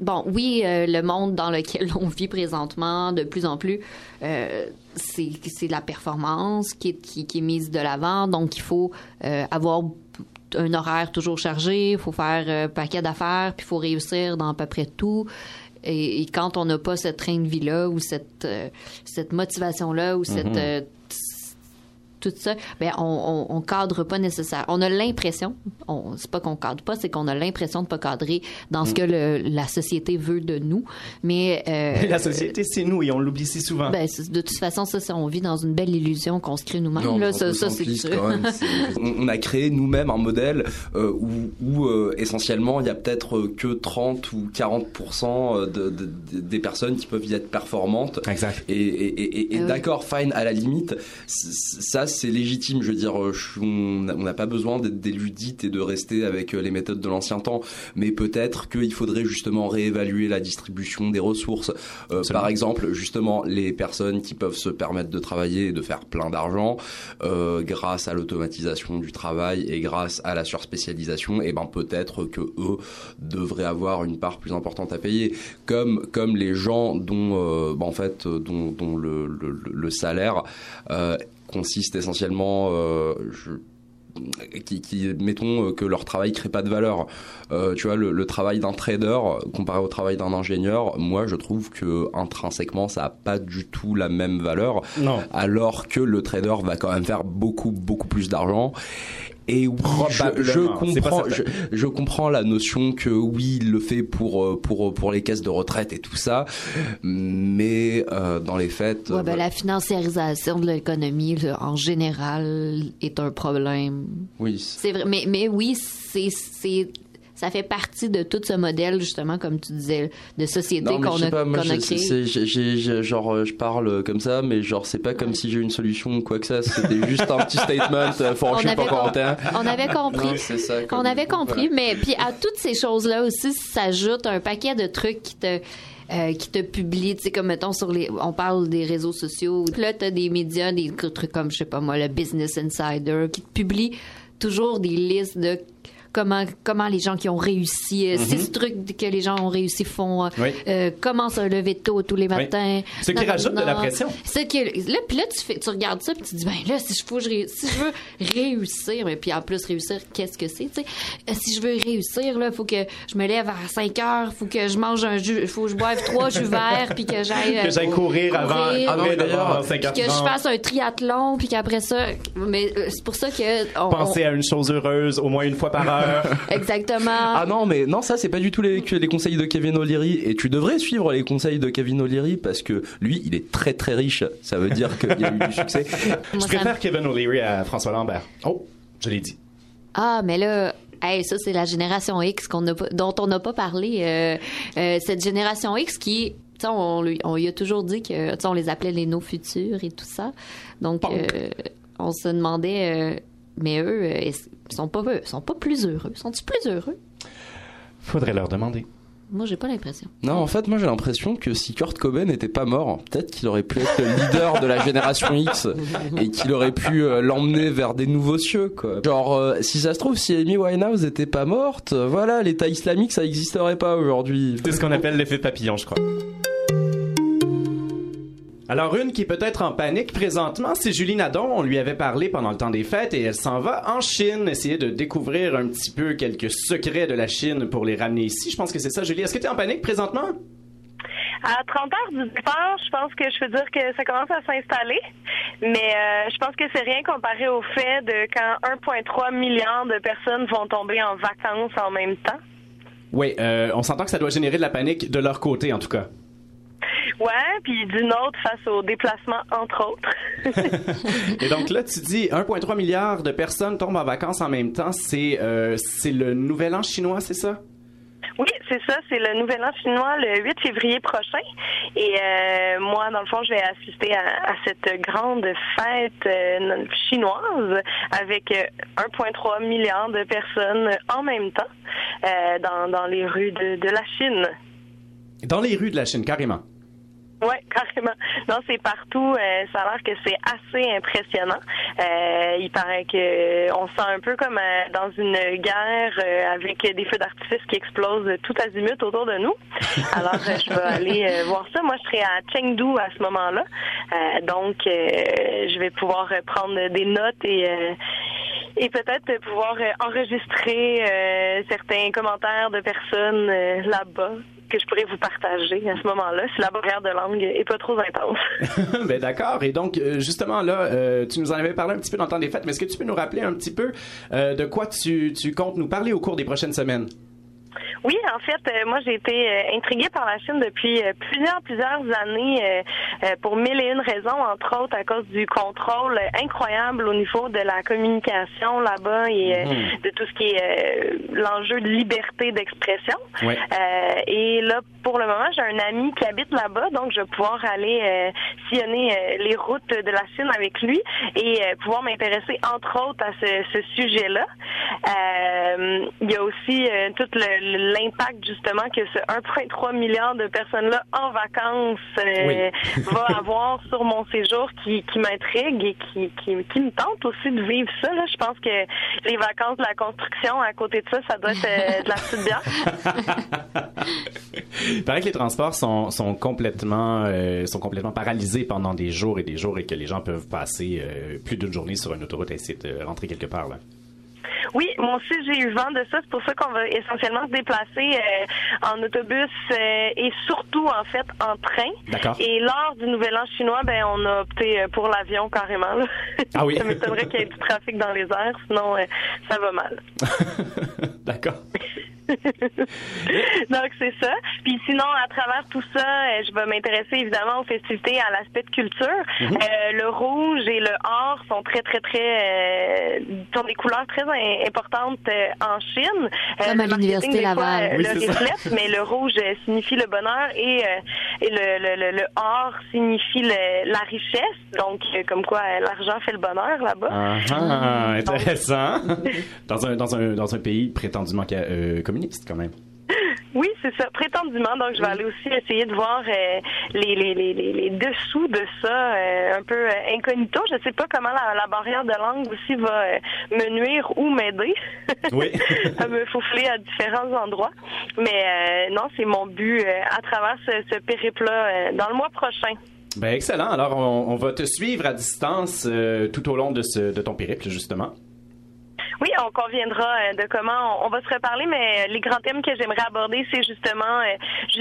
S1: bon, oui, euh, le monde dans lequel on vit présentement, de plus en plus, euh, c'est c'est la performance qui est, qui, qui est mise de l'avant. Donc, il faut euh, avoir un horaire toujours chargé, il faut faire un paquet d'affaires, puis il faut réussir dans à peu près tout. Et, et quand on n'a pas cette train de vie-là ou cette, euh, cette motivation-là ou cette... tout ça, ben on, on, on cadre pas nécessaire. On a l'impression, on c'est pas qu'on cadre pas, c'est qu'on a l'impression de pas cadrer dans ce
S5: Mm.
S1: que le, la société veut de nous. Mais euh,
S5: La société, c'est nous et on l'oublie si souvent.
S1: ben, de toute façon, ça, on vit dans une belle illusion qu'on se crée nous-mêmes.
S6: Non,
S1: là,
S6: mais
S1: ça, c'est sûr.
S6: même, on, a créé nous-mêmes un modèle euh, où, où, euh, essentiellement il y a peut-être que 30 ou 40% de, de- de- des personnes qui peuvent y être performantes.
S5: Exact.
S6: Et, et- et- et- et
S1: Ah oui.
S6: d'accord, fine, à la limite, ça c'est légitime. Je veux dire, euh, je- on n'a pas besoin d'être des ludites et de rester avec euh, les méthodes de l'ancien temps, mais peut-être qu'il faudrait justement réévaluer la distribution des ressources. Euh, par exemple, justement, les personnes qui peuvent se permettre de travailler et de faire plein d'argent euh, grâce à l'automatisation du travail et grâce à la surspécialisation, et ben peut-être que eux devraient avoir une part plus importante à payer, comme comme les gens dont euh, ben, en fait dont, dont le, le, le salaire euh, consiste essentiellement euh, je, qui, qui mettons euh, que leur travail crée pas de valeur. Euh, tu vois, le, le travail d'un trader comparé au travail d'un ingénieur, moi je trouve que intrinsèquement ça a pas du tout la même valeur.
S5: Non.
S6: Alors que le trader va quand même faire beaucoup beaucoup plus d'argent. Et oui, je, comprends, je, comprends la notion que oui, il le fait pour euh, pour pour les caisses de retraite et tout ça, mais euh, dans les faits,
S1: Ouais,
S6: euh,
S1: ben, la financiarisation de l'économie, en général, est un problème.
S6: oui,
S1: C'est vrai, mais, mais oui, c'est, c'est, ça fait partie de tout ce modèle, justement, comme tu disais, de société qu'on a,
S6: pas, moi,
S1: qu'on a
S6: je-
S1: créé.
S6: j'ai- genre, euh, je parle comme ça, mais genre, c'est pas comme si j'ai une solution ou quoi que ça. C'était juste un petit statement. euh,
S1: avait,
S6: pas Corentin.
S1: on avait compris.
S6: Non, ça,
S1: on avait compris,
S6: voilà.
S1: mais puis à toutes ces choses-là aussi s'ajoute un paquet de trucs qui te euh, qui te publient, tu sais comme mettons sur les on parle des réseaux sociaux. Là, t'as des médias, des trucs comme je sais pas moi, le Business Insider qui te publie toujours des listes de comment comment les gens qui ont réussi, euh, six trucs que les gens ont réussi font, euh.
S5: Oui.
S1: euh, comment se lever tôt tous les matins.
S5: Ce qui rajoute de la pression.
S1: Ce qui là puis là tu fais tu regardes ça puis tu te dis ben là si je faut je si je veux réussir mais puis en plus réussir qu'est-ce que c'est tu sais? Euh, si je veux réussir là faut que je me lève à 5 heures faut que je mange un jus faut que je boive trois jus verts puis que j'aille euh,
S5: Que j'aille courir avant,
S1: courir,
S5: après
S6: d'ailleurs,
S5: d'avoir
S1: puis
S5: 50
S1: que je fasse un triathlon puis qu'après ça mais euh, c'est pour ça que on-
S5: Penser à une chose heureuse au moins une fois par heure.
S1: On- exactement
S6: Ah non, mais non, ça c'est pas du tout les, conseils de Kevin O'Leary. Et tu devrais suivre les conseils de Kevin O'Leary parce que lui, il est très très riche. Ça veut dire qu'il y a eu du succès.
S1: Moi,
S5: Je préfère Kevin O'Leary à François Lambert. Oh, je l'ai dit.
S1: Ah, mais là, hey, ça, c'est la génération X a dont on n'a pas parlé. Euh, euh, cette génération X qui, tu sais, on, lui- on lui a toujours dit que, on les appelait les nos futurs et tout ça. Donc, euh, on se demandait, euh, mais eux, euh, ils sont pas, ils sont pas plus heureux. Sont-ils plus heureux?
S5: Faudrait leur demander.
S1: Moi, j'ai pas l'impression.
S6: Non, en fait, moi j'ai l'impression que si Kurt Cobain n'était pas mort, peut-être qu'il aurait pu être le leader de la génération X et qu'il aurait pu euh, l'emmener vers des nouveaux cieux, quoi. Genre, euh, si ça se trouve, si Amy Winehouse n'était pas morte, euh, voilà, l'État islamique ça n'existerait pas aujourd'hui.
S5: C'est ce qu'on appelle l'effet papillon, je crois. Alors, une qui est peut-être en panique présentement, c'est Julie Nadon. On lui avait parlé pendant le temps des fêtes et elle s'en va en Chine essayer de découvrir un petit peu quelques secrets de la Chine pour les ramener ici. Je pense que c'est ça, Julie. Est-ce que tu es en panique présentement?
S10: À 30 heures du départ, je pense que je peux dire que ça commence à s'installer, mais euh, je pense que c'est rien comparé au fait de quand 1,3 milliard de personnes vont tomber en vacances en même temps.
S5: Oui, euh, on s'entend que ça doit générer de la panique de leur côté, en tout cas.
S10: Ouais, puis d'une autre face au déplacement, entre autres.
S5: Et donc là, tu dis 1,3 milliard de personnes tombent en vacances en même temps. C'est euh, c'est le nouvel an chinois, c'est ça?
S10: Oui, c'est ça, c'est le Nouvel An chinois le 8 février prochain. Et euh, moi, dans le fond, je vais assister à, à cette grande fête euh, chinoise avec euh, 1,3 milliard de personnes en même temps euh, dans, dans les rues de, de la Chine.
S5: Dans les rues de la Chine, carrément.
S10: Oui, carrément. Non, c'est partout. euh, ça a l'air que c'est assez impressionnant. Euh, il paraît que on se sent un peu comme euh, dans une guerre euh, avec des feux d'artifice qui explosent tout azimut autour de nous. Alors, euh, je vais aller euh, voir ça. Moi, je serai à Chengdu à ce moment-là. Euh, donc, euh, je vais pouvoir euh, prendre des notes et euh, et peut-être pouvoir euh, enregistrer euh, certains commentaires de personnes euh, là-bas que je pourrais vous partager à ce moment-là, si la barrière de langue est pas trop intense.
S5: ben d'accord. Et donc euh, justement là, euh, tu nous en avais parlé un petit peu dans le temps des fêtes, mais est-ce que tu peux nous rappeler un petit peu euh, de quoi tu, tu comptes nous parler au cours des prochaines semaines?
S10: Oui, en fait, euh, moi j'ai été euh, intriguée par la Chine depuis euh, plusieurs, plusieurs années pour mille et une raisons, entre autres à cause du contrôle incroyable au niveau de la communication là-bas et
S11: Mhm.
S10: de tout ce qui est l'enjeu de liberté d'expression.
S11: Ouais.
S10: Et là, pour le moment, j'ai un ami qui habite là-bas, donc je vais pouvoir aller sillonner les routes de la Chine avec lui et pouvoir m'intéresser entre autres à ce, ce sujet-là. Il y a aussi tout le- l'impact justement que ce 1,3 milliard de personnes-là en vacances euh,
S11: Oui.
S10: va avoir sur mon séjour qui, qui m'intrigue et qui, qui, qui me tente aussi de vivre ça. Là. Je pense que les vacances de la construction, à côté de ça, ça doit être euh, de la petite bière.
S5: Il paraît que les transports sont, sont complètement euh, sont complètement paralysés pendant des jours et des jours et que les gens peuvent passer euh, plus d'une journée sur une autoroute et essayer de rentrer quelque part là.
S10: Oui, moi aussi j'ai eu vent de ça. C'est pour ça qu'on va essentiellement se déplacer euh, en autobus euh, et surtout en fait en train.
S5: D'accord.
S10: Et lors du Nouvel An chinois, ben on a opté euh, pour l'avion carrément. là.
S5: Ah oui.
S10: ça m'étonnerait qu'il y ait du trafic dans les airs, sinon euh, ça va mal.
S5: D'accord.
S10: Donc c'est ça. Puis sinon, à travers tout ça, euh, je vais m'intéresser évidemment aux festivités, à l'aspect de culture.
S11: Mhm.
S10: Euh, le rouge et le or sont très très très euh, sont des couleurs très im- importantes euh, en Chine.
S1: Comme à l'Université Laval. Oui,
S10: le reflète, mais le rouge signifie le bonheur et, et le, le, le, le or signifie la richesse. Donc comme quoi l'argent fait le bonheur là-bas.
S5: Ah, ah, intéressant. dans un dans un dans un pays prétendument euh, communiste quand même.
S10: Oui, c'est ça, prétendument. Donc, je vais aller aussi essayer de voir euh, les, les, les, les, les dessous de ça, euh, un peu euh, incognito. Je sais pas comment la, la barrière de langue aussi va me nuire ou m'aider
S5: Oui.
S10: à me faufiler à différents endroits. Mais non, c'est mon but à travers ce, ce périple-là dans le mois prochain.
S5: Ben excellent. Alors on, on va te suivre à distance tout au long de ce de ton périple justement.
S10: Oui, on conviendra euh, de comment on, va se reparler, mais euh, les grands thèmes que j'aimerais aborder, c'est justement euh,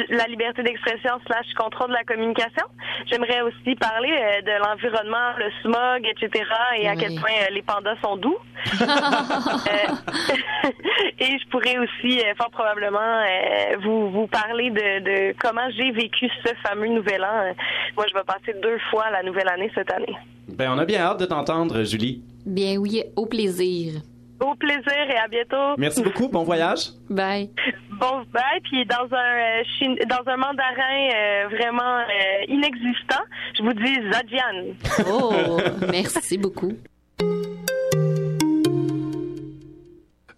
S10: la liberté d'expression slash contrôle de la communication. J'aimerais aussi parler de l'environnement, le smog, etc. et à
S11: Oui.
S10: quel point les pandas sont doux. Et je pourrais aussi fort probablement vous, vous parler de, de comment j'ai vécu ce fameux nouvel an. Moi, je vais passer deux fois la nouvelle année cette année.
S5: Ben on a bien hâte de t'entendre Julie.
S1: Bien oui, au plaisir.
S10: Au plaisir et à bientôt.
S5: Merci beaucoup. Bon voyage.
S1: Bye.
S10: Bon, bye. Puis dans un euh, chine- dans un mandarin euh, vraiment euh, inexistant, je vous dis Zadian.
S1: Oh, merci beaucoup.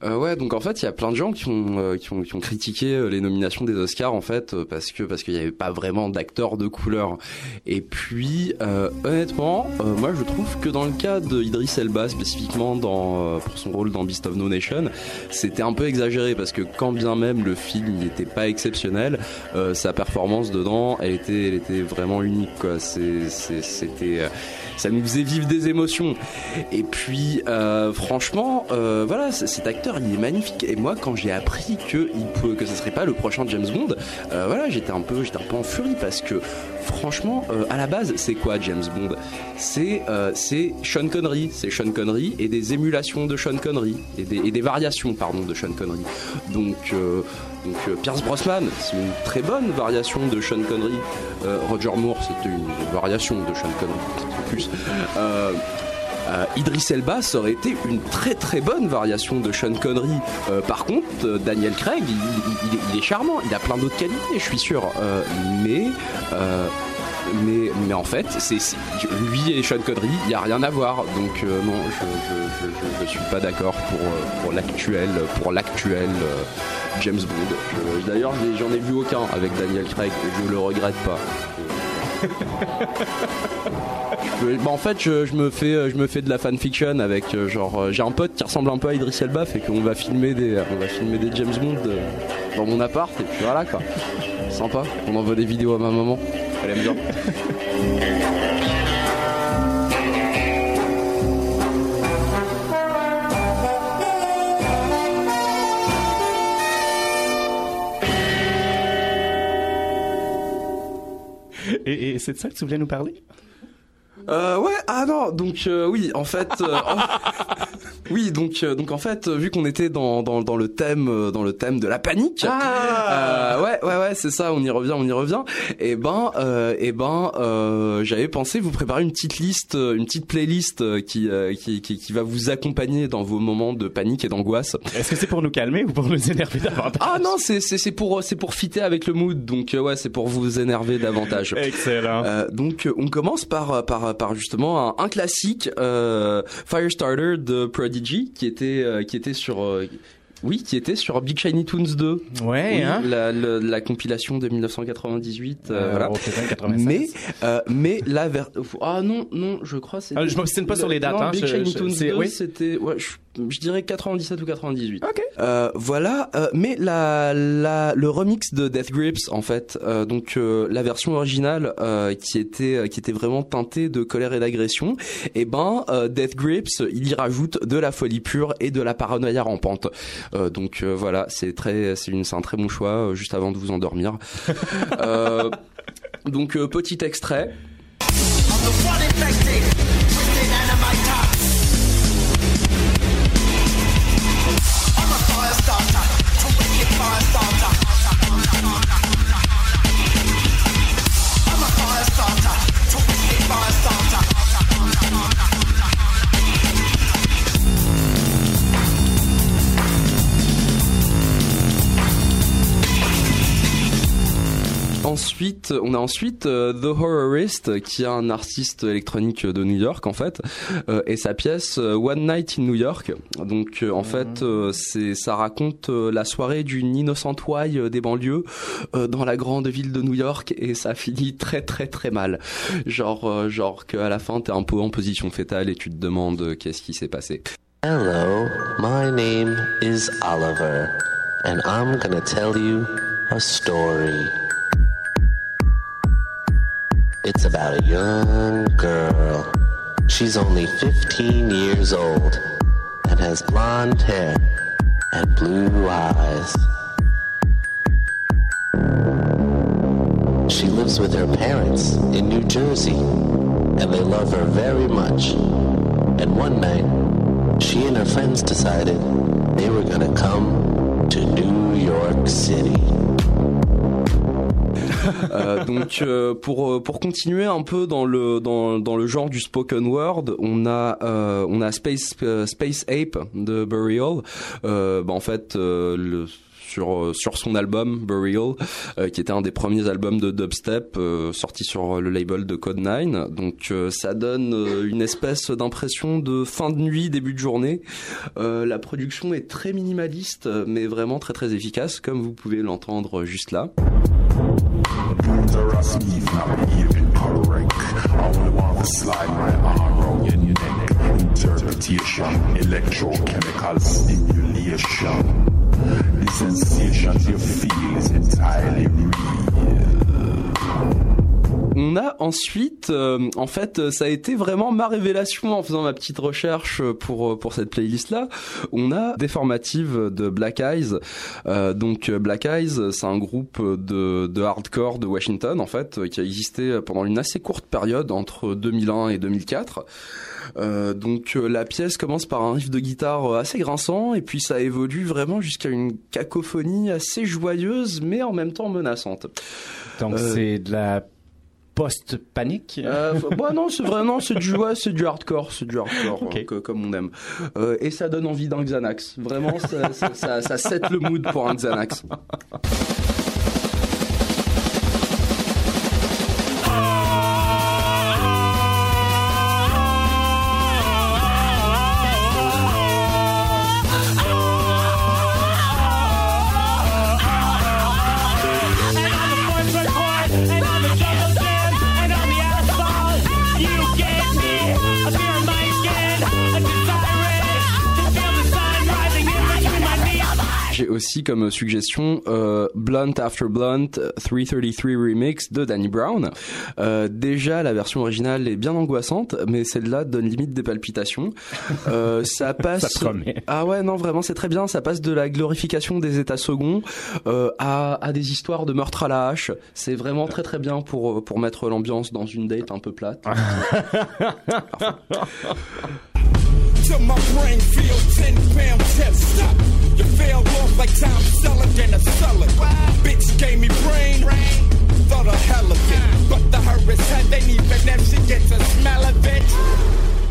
S6: Euh, ouais, donc en fait, il y a plein de gens qui ont euh, qui ont qui ont critiqué euh, les nominations des Oscars en fait euh, parce que parce qu'il n'y avait pas vraiment d'acteurs de couleur. Et puis euh, honnêtement, euh, moi je trouve que dans le cas de Idris Elba spécifiquement dans pour son rôle dans Beast of No Nation, c'était un peu exagéré parce que quand bien même le film n'était pas exceptionnel, sa performance dedans, elle était elle était vraiment unique quoi. C'est c'était ça nous faisait vivre des émotions. Et puis, euh, franchement, euh, voilà, cet acteur, il est magnifique. Et moi, quand j'ai appris que il ce serait pas le prochain James Bond, euh, voilà, j'étais un peu, j'étais un peu en furie parce que, franchement, à la base, c'est quoi James Bond? C'est, c'est Sean Connery, c'est Sean Connery et des émulations de Sean Connery et des, et des variations, pardon, de Sean Connery. Donc, donc euh, Pierce Brosnan, c'est une très bonne variation de Sean Connery. Euh, Roger Moore, c'était une variation de Sean Connery, plus. Euh, Idris Elba, ça aurait été une très très bonne variation de Sean Connery. Par contre, Daniel Craig, il, est- charmant, il a plein d'autres qualités, je suis sûr. Mais, mais, mais en fait, c'est lui et Sean Connery, il n'y a rien à voir. Donc non, je, je suis pas d'accord pour, pour l'actuel, pour l'actuel James Bond. Je- D'ailleurs, j'en ai vu aucun avec Daniel Craig, et je le regrette pas. Bah, en fait, je, je me fais, euh, je me fais de la fanfiction avec euh, genre, euh, j'ai un pote qui ressemble un peu à Idris Elba, fait qu'on va filmer des, on va filmer des James Bond euh, dans mon appart et puis voilà quoi. Sympa. On envoie des vidéos à ma maman. Elle aime bien.
S5: et, et c'est de ça que tu voulais nous parler?
S6: Euh, ouais, ah non, donc euh, oui, en fait, euh, oui, donc euh, donc en fait, vu qu'on était dans, dans dans le thème euh, dans le thème de la panique,
S5: Ah
S6: euh, ouais ouais ouais, c'est ça, on y revient, on y revient. Et ben euh, et ben euh, j'avais pensé vous préparer une petite liste, euh, une petite playlist qui, qui qui qui va vous accompagner dans vos moments de panique et d'angoisse.
S5: Est-ce que c'est pour nous calmer ou pour nous énerver davantage?
S6: Ah non, c'est c'est c'est pour c'est pour fitter avec le mood, donc ouais, c'est pour vous énerver davantage.
S5: Excellent.
S6: Euh, donc on commence par par par justement un, un classique euh, Firestarter de Prodigy qui était euh, qui était sur euh, oui, qui était sur Big Shiny Toons 2.
S5: Ouais,
S6: Oui,
S5: hein?
S6: la, compilation de 1998. euh,
S5: Euh,
S6: voilà.
S5: au total, 96.
S6: Mais euh, mais la ver... ah non non, je crois c'est.
S5: Ah, je m'obstine pas sur les dates,
S6: Non,
S5: hein,
S6: Big
S5: je-
S6: Shiny
S5: je-
S6: Toons
S5: c'est-
S6: 2,
S5: oui.
S6: c'était ouais, je, je dirais 97 ou 98.
S5: Ok.
S6: Euh, voilà, euh, mais la, la, le remix de Death Grips, en fait, euh, donc euh, la version originale euh, qui était qui était vraiment teintée de colère et d'agression, et ben euh, Death Grips, il y rajoute de la folie pure et de la paranoïa rampante. Euh, donc euh, voilà, c'est très, c'est une, c'est un très bon choix euh, juste avant de vous endormir. Euh, donc euh, petit extrait. Ensuite, on a ensuite euh, The Horrorist, qui est un artiste électronique de New York en fait, euh, et sa pièce euh, One Night in New York. Donc euh, en fait, euh, c'est ça raconte euh, la soirée d'une innocente ouaille euh, des banlieues euh, dans la grande ville de New York, et ça finit très très très mal. Genre euh, genre qu'à la fin t'es un peu en position fétale et tu te demandes euh, qu'est-ce qui s'est passé.
S11: Hello, my name is Oliver, and I'm gonna tell you a story. It's about a young girl. She's only 15 years old and has blonde hair and blue eyes. She lives with her parents in New Jersey, and they love her very much. And one night, she and her friends decided they were gonna come to New York City.
S6: Euh, donc euh, pour euh, pour continuer un peu dans le dans dans le genre du spoken word, on a euh, on a Space euh, Space Ape de Burial. Euh, bah, en fait le sur sur son album Burial, euh, qui était un des premiers albums de dubstep euh, sorti sur le label de Code 9. Donc euh, ça donne une espèce d'impression de fin de nuit, début de journée. La production est très minimaliste, mais vraiment très très efficace, comme vous pouvez l'entendre juste là.
S12: I only want to slide my arm around your neck. Interpretation, electrochemical stimulation. The sensations you feel is entirely
S6: On a ensuite, euh, en fait, ça a été vraiment ma révélation en faisant ma petite recherche pour euh, pour cette playlist là. On a Déformative de Black Eyes. Euh, donc euh, Black Eyes, c'est un groupe de de hardcore de Washington en fait, qui a existé pendant une assez courte période entre 2001 et 2004. Euh, donc euh, la pièce commence par un riff de guitare assez grinçant et puis ça évolue vraiment jusqu'à une cacophonie assez joyeuse mais en même temps menaçante.
S5: Donc c'est de la post-panique
S6: euh, bah non, c'est vraiment c'est du ouais, c'est du hardcore, c'est du hardcore euh, que- comme on aime. Euh, et ça donne envie d'un Xanax. Vraiment, ça, ça, ça, ça set le mood pour un Xanax. Aussi comme suggestion euh, Blunt After Blunt 333 Remix de Danny Brown. Euh, déjà, la version originale est bien angoissante, mais celle-là donne limite des palpitations. Euh, ça passe.
S5: Ça promet.
S6: Ah ouais, non, vraiment, c'est très bien. Ça passe de la glorification des états seconds euh, à, à des histoires de meurtre à la hache. C'est vraiment très très bien pour pour mettre l'ambiance dans une date un peu plate.
S13: Till my brain feels 10 gram test stop. You fell off like Tom Selleck in a cellar. Bitch gave me brain, for the hell of it. But the hurricane ain't even if she gets a smell of it.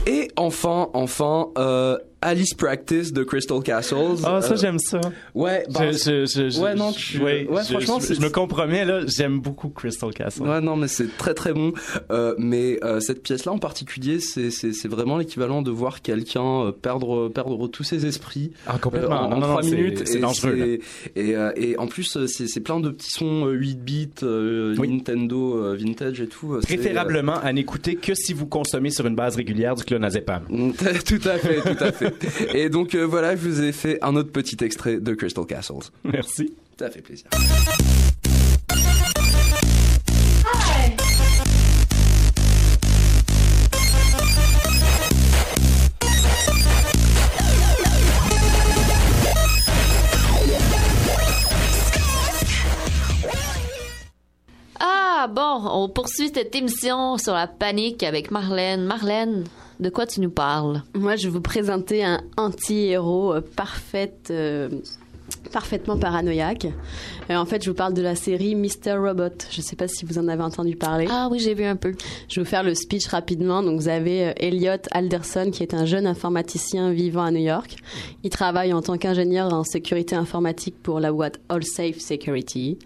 S6: Et enfin, enfin, euh, Alice Practice de Crystal Castles.
S5: Ah, ça,
S6: Euh,
S5: j'aime ça.
S6: Ouais, bah,
S5: Je- je- je-
S6: ouais, non,
S5: je-
S6: tu-
S5: ouais,
S6: ouais,
S5: je-
S6: franchement,
S5: je, me compromets, là. J'aime beaucoup Crystal Castle.
S6: Ouais, non, mais c'est très très bon. Euh, mais euh, cette pièce-là en particulier, c'est c'est c'est vraiment l'équivalent de voir quelqu'un euh, perdre perdre tous ses esprits
S5: Ah, complètement.
S6: euh, en, en
S5: non, non,
S6: minutes.
S5: c'est
S6: Et
S5: dangereux.
S6: Et, euh, et en plus, c'est c'est plein de petits sons euh, 8 bits, euh, Nintendo euh, vintage et tout. euh,
S5: Préférablement à n'écouter que si vous consommez sur une base régulière du clonazepam.
S6: tout à fait, tout à fait. Et donc euh, voilà, je vous ai fait un autre petit extrait de Crystal Castles.
S5: Merci.
S6: Ça fait plaisir.
S1: Ah bon, on poursuit cette émission sur la panique avec Marlène. Marlène, de quoi tu nous parles?
S7: Moi, je vais vous présenter un anti-héros euh, parfaite, euh, parfaitement paranoïaque. Euh, en fait, je vous parle de la série Mr. Robot. Je ne sais pas si vous en avez entendu parler.
S1: Ah oui, j'ai vu un peu.
S7: Je vais vous faire le speech rapidement. Donc, vous avez euh, Elliot Alderson, qui est un jeune informaticien vivant à New York. Il travaille en tant qu'ingénieur en sécurité informatique pour la boîte All Safe Security.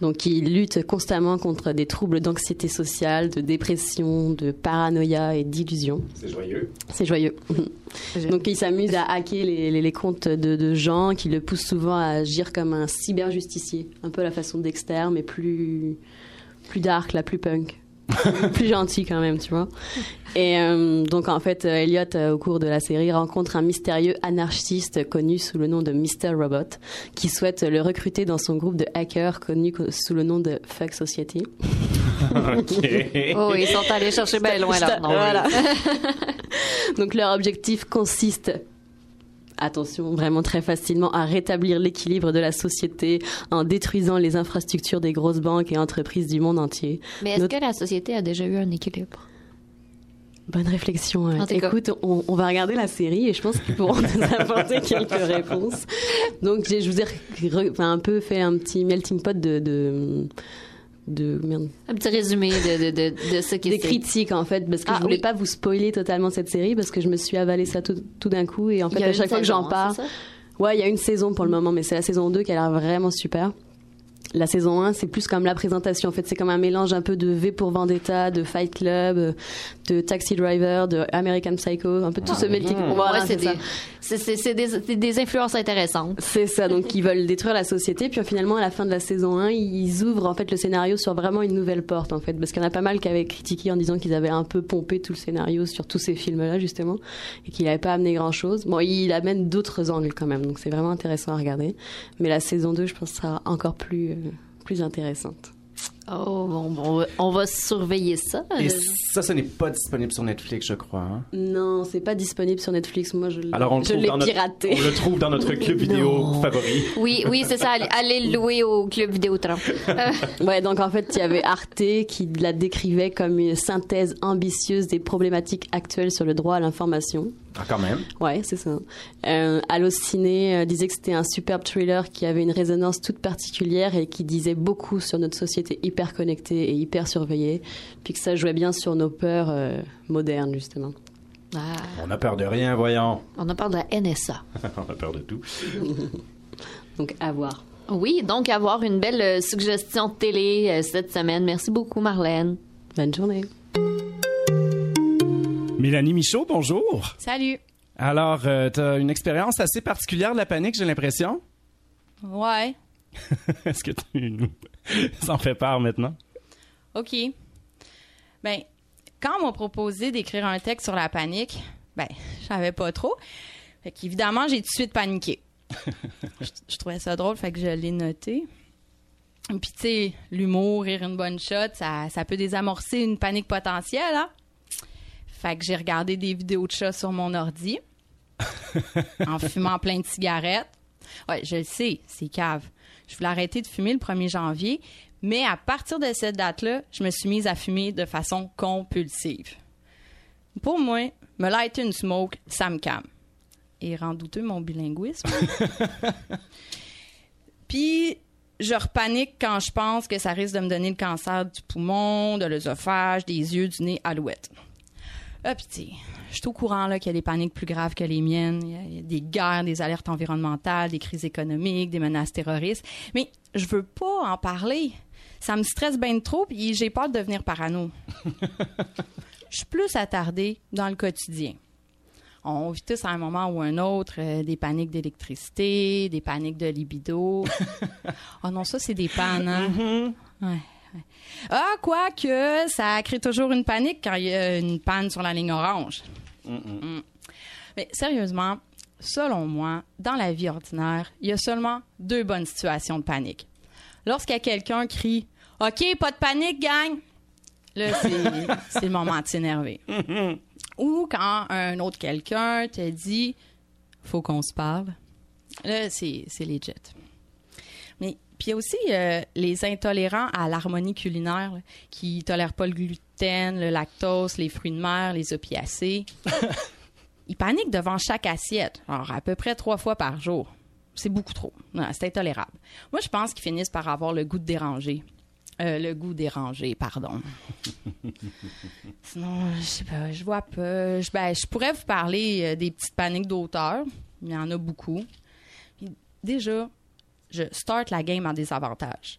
S7: Donc, il lutte constamment contre des troubles d'anxiété sociale, de dépression, de paranoïa et d'illusion.
S5: C'est joyeux.
S7: C'est joyeux. Donc il s'amuse à hacker les, les- les comptes de, de gens qui le poussent souvent à agir comme un cyber-justicier. Un peu à la façon de Dexter, mais plus, plus dark, la plus punk. plus gentil quand même, tu vois. Et euh, donc en fait, euh, Elliot, euh, au cours de la série, rencontre un mystérieux anarchiste connu sous le nom de Mr. Robot, qui souhaite le recruter dans son groupe de hackers connu co- sous le nom de Fuck Society.
S1: Oh, ils sont allés chercher bien loin là. Non,
S7: Voilà. Donc leur objectif consiste attention, vraiment très facilement, à rétablir l'équilibre de la société en détruisant les infrastructures des grosses banques et entreprises du monde entier.
S1: Mais est-ce
S7: Notre-
S1: que la société a déjà eu un équilibre?
S7: Bonne réflexion.
S1: En.
S7: Écoute, on, on va regarder la série et je pense qu'ils pourront nous apporter quelques réponses. Donc, je vous ai un peu fait un petit melting pot de... de de merde.
S1: Un petit résumé de, de, de, de ce qui
S7: des critiques en fait parce que
S1: Ah,
S7: je voulais
S1: oui.
S7: pas vous spoiler totalement cette série parce que je me suis avalé ça tout, tout d'un coup et en fait à chaque fois que j'en
S1: hein,
S7: parle ouais il y a une saison pour le moment mais c'est la saison 2 qui a l'air vraiment super la saison 1, c'est plus comme la présentation. En fait, c'est comme un mélange un peu de V pour Vendetta, de Fight Club, euh, de Taxi Driver, de American Psycho, un peu tout ce melting.
S1: Mmh.
S7: Voilà,
S1: Ouais, c'est des, des, des influences intéressantes.
S7: C'est ça, donc ils veulent détruire la société, puis finalement à la fin de la saison 1, ils ouvrent en fait le scénario sur vraiment une nouvelle porte en fait, parce qu'il y en a pas mal qui avaient critiqué en disant qu'ils avaient un peu pompé tout le scénario sur tous ces films-là justement, et qu'il n'avait pas amené grand-chose. Bon, il amène d'autres angles quand même, donc c'est vraiment intéressant à regarder. Mais la saison 2, je pense, sera encore plus, euh, plus intéressante.
S1: Oh, bon, bon, on va- surveiller ça.
S5: Et
S1: Euh,
S5: ça, ce n'est pas disponible sur Netflix, je crois. hein.
S7: Non, c'est pas disponible sur Netflix. Moi, je, l'ai-
S5: Alors on le
S7: je
S5: trouve
S7: l'ai
S5: dans notre,
S7: piraté.
S5: on le trouve dans notre club vidéo favori.
S1: Oui, oui, c'est ça. Allez, allez le louer au club. Euh,
S7: Ouais, donc en fait, il y avait Arte qui la décrivait comme une synthèse ambitieuse des problématiques actuelles sur le droit à l'information.
S5: Ah, quand même.
S7: Ouais, c'est ça. Euh, Allociné euh, disait que c'était un superbe thriller qui avait une résonance toute particulière et qui disait beaucoup sur notre société hyper connectée et hyper surveillée, puis que ça jouait bien sur nos peurs euh, modernes, justement.
S1: ah,
S5: On a peur de rien, voyons.
S1: on en parle de la NSA.
S5: on a peur de tout.
S7: Donc, à voir.
S1: Oui, donc avoir une belle euh, suggestion de télé euh, cette semaine. Merci beaucoup, Marlène.
S7: Bonne journée.
S14: Mélanie Michaud, bonjour.
S15: Salut.
S14: Alors, euh, t'as une expérience assez particulière de la panique, j'ai l'impression?
S15: Ouais.
S14: Est-ce que tu nous en fais part maintenant?
S15: OK. Ben, quand on m'a proposé d'écrire un texte sur la panique, ben, je savais pas trop. Fait qu'évidemment, j'ai tout de suite paniqué. je, je trouvais ça drôle, fait que je l'ai noté. Puis, tu sais, l'humour, rire une bonne shot, ça, ça peut désamorcer une panique potentielle, hein? Fait que j'ai regardé des vidéos de chats sur mon ordi, en fumant plein de cigarettes. Ouais, je le sais, c'est cave. Je voulais arrêter de fumer le 1er janvier, mais à partir de cette date-là, je me suis mise à fumer de façon compulsive. Pour moi, me light une smoke, ça me calme. Et rend douteux mon bilinguisme. Puis, je repanique quand je pense que ça risque de me donner le cancer du poumon, de l'œsophage, des yeux, du nez, alouette. Ah, puis tu je suis au courant là, qu'il y a des paniques plus graves que les miennes. Il y, a, il y a des guerres, des alertes environnementales, des crises économiques, des menaces terroristes. Mais je veux pas en parler. Ça me stresse bien trop, puis j'ai peur de devenir parano. Je suis plus attardée dans le quotidien. On vit tous à un moment ou un autre euh, des paniques d'électricité, des paniques de libido. oh non, ça, c'est des pannes, hein? Ouais. Ah, quoique, ça crée toujours une panique quand il y a une panne sur la ligne orange. Mm. Mais sérieusement, selon moi, dans la vie ordinaire, il y a seulement deux bonnes situations de panique. Lorsqu'il y a quelqu'un crie OK, pas de panique, gang! Là, c'est- le moment de s'énerver. Ou quand un autre quelqu'un te dit faut qu'on se parle. Là, c'est c'est legit. Puis il y a aussi euh, les intolérants à l'harmonie culinaire là, qui tolèrent pas le gluten, le lactose, les fruits de mer, les opiacés. Ils paniquent devant chaque assiette, alors à peu près trois fois par jour. C'est beaucoup trop. C'est intolérable. Moi, je pense qu'ils finissent par avoir le goût de déranger. Euh, le goût dérangé, pardon. Sinon, je sais pas, je vois pas. Je, ben, je pourrais vous parler euh, des petites paniques d'auteur. Il y en a beaucoup. Puis, déjà, je start la game en désavantage.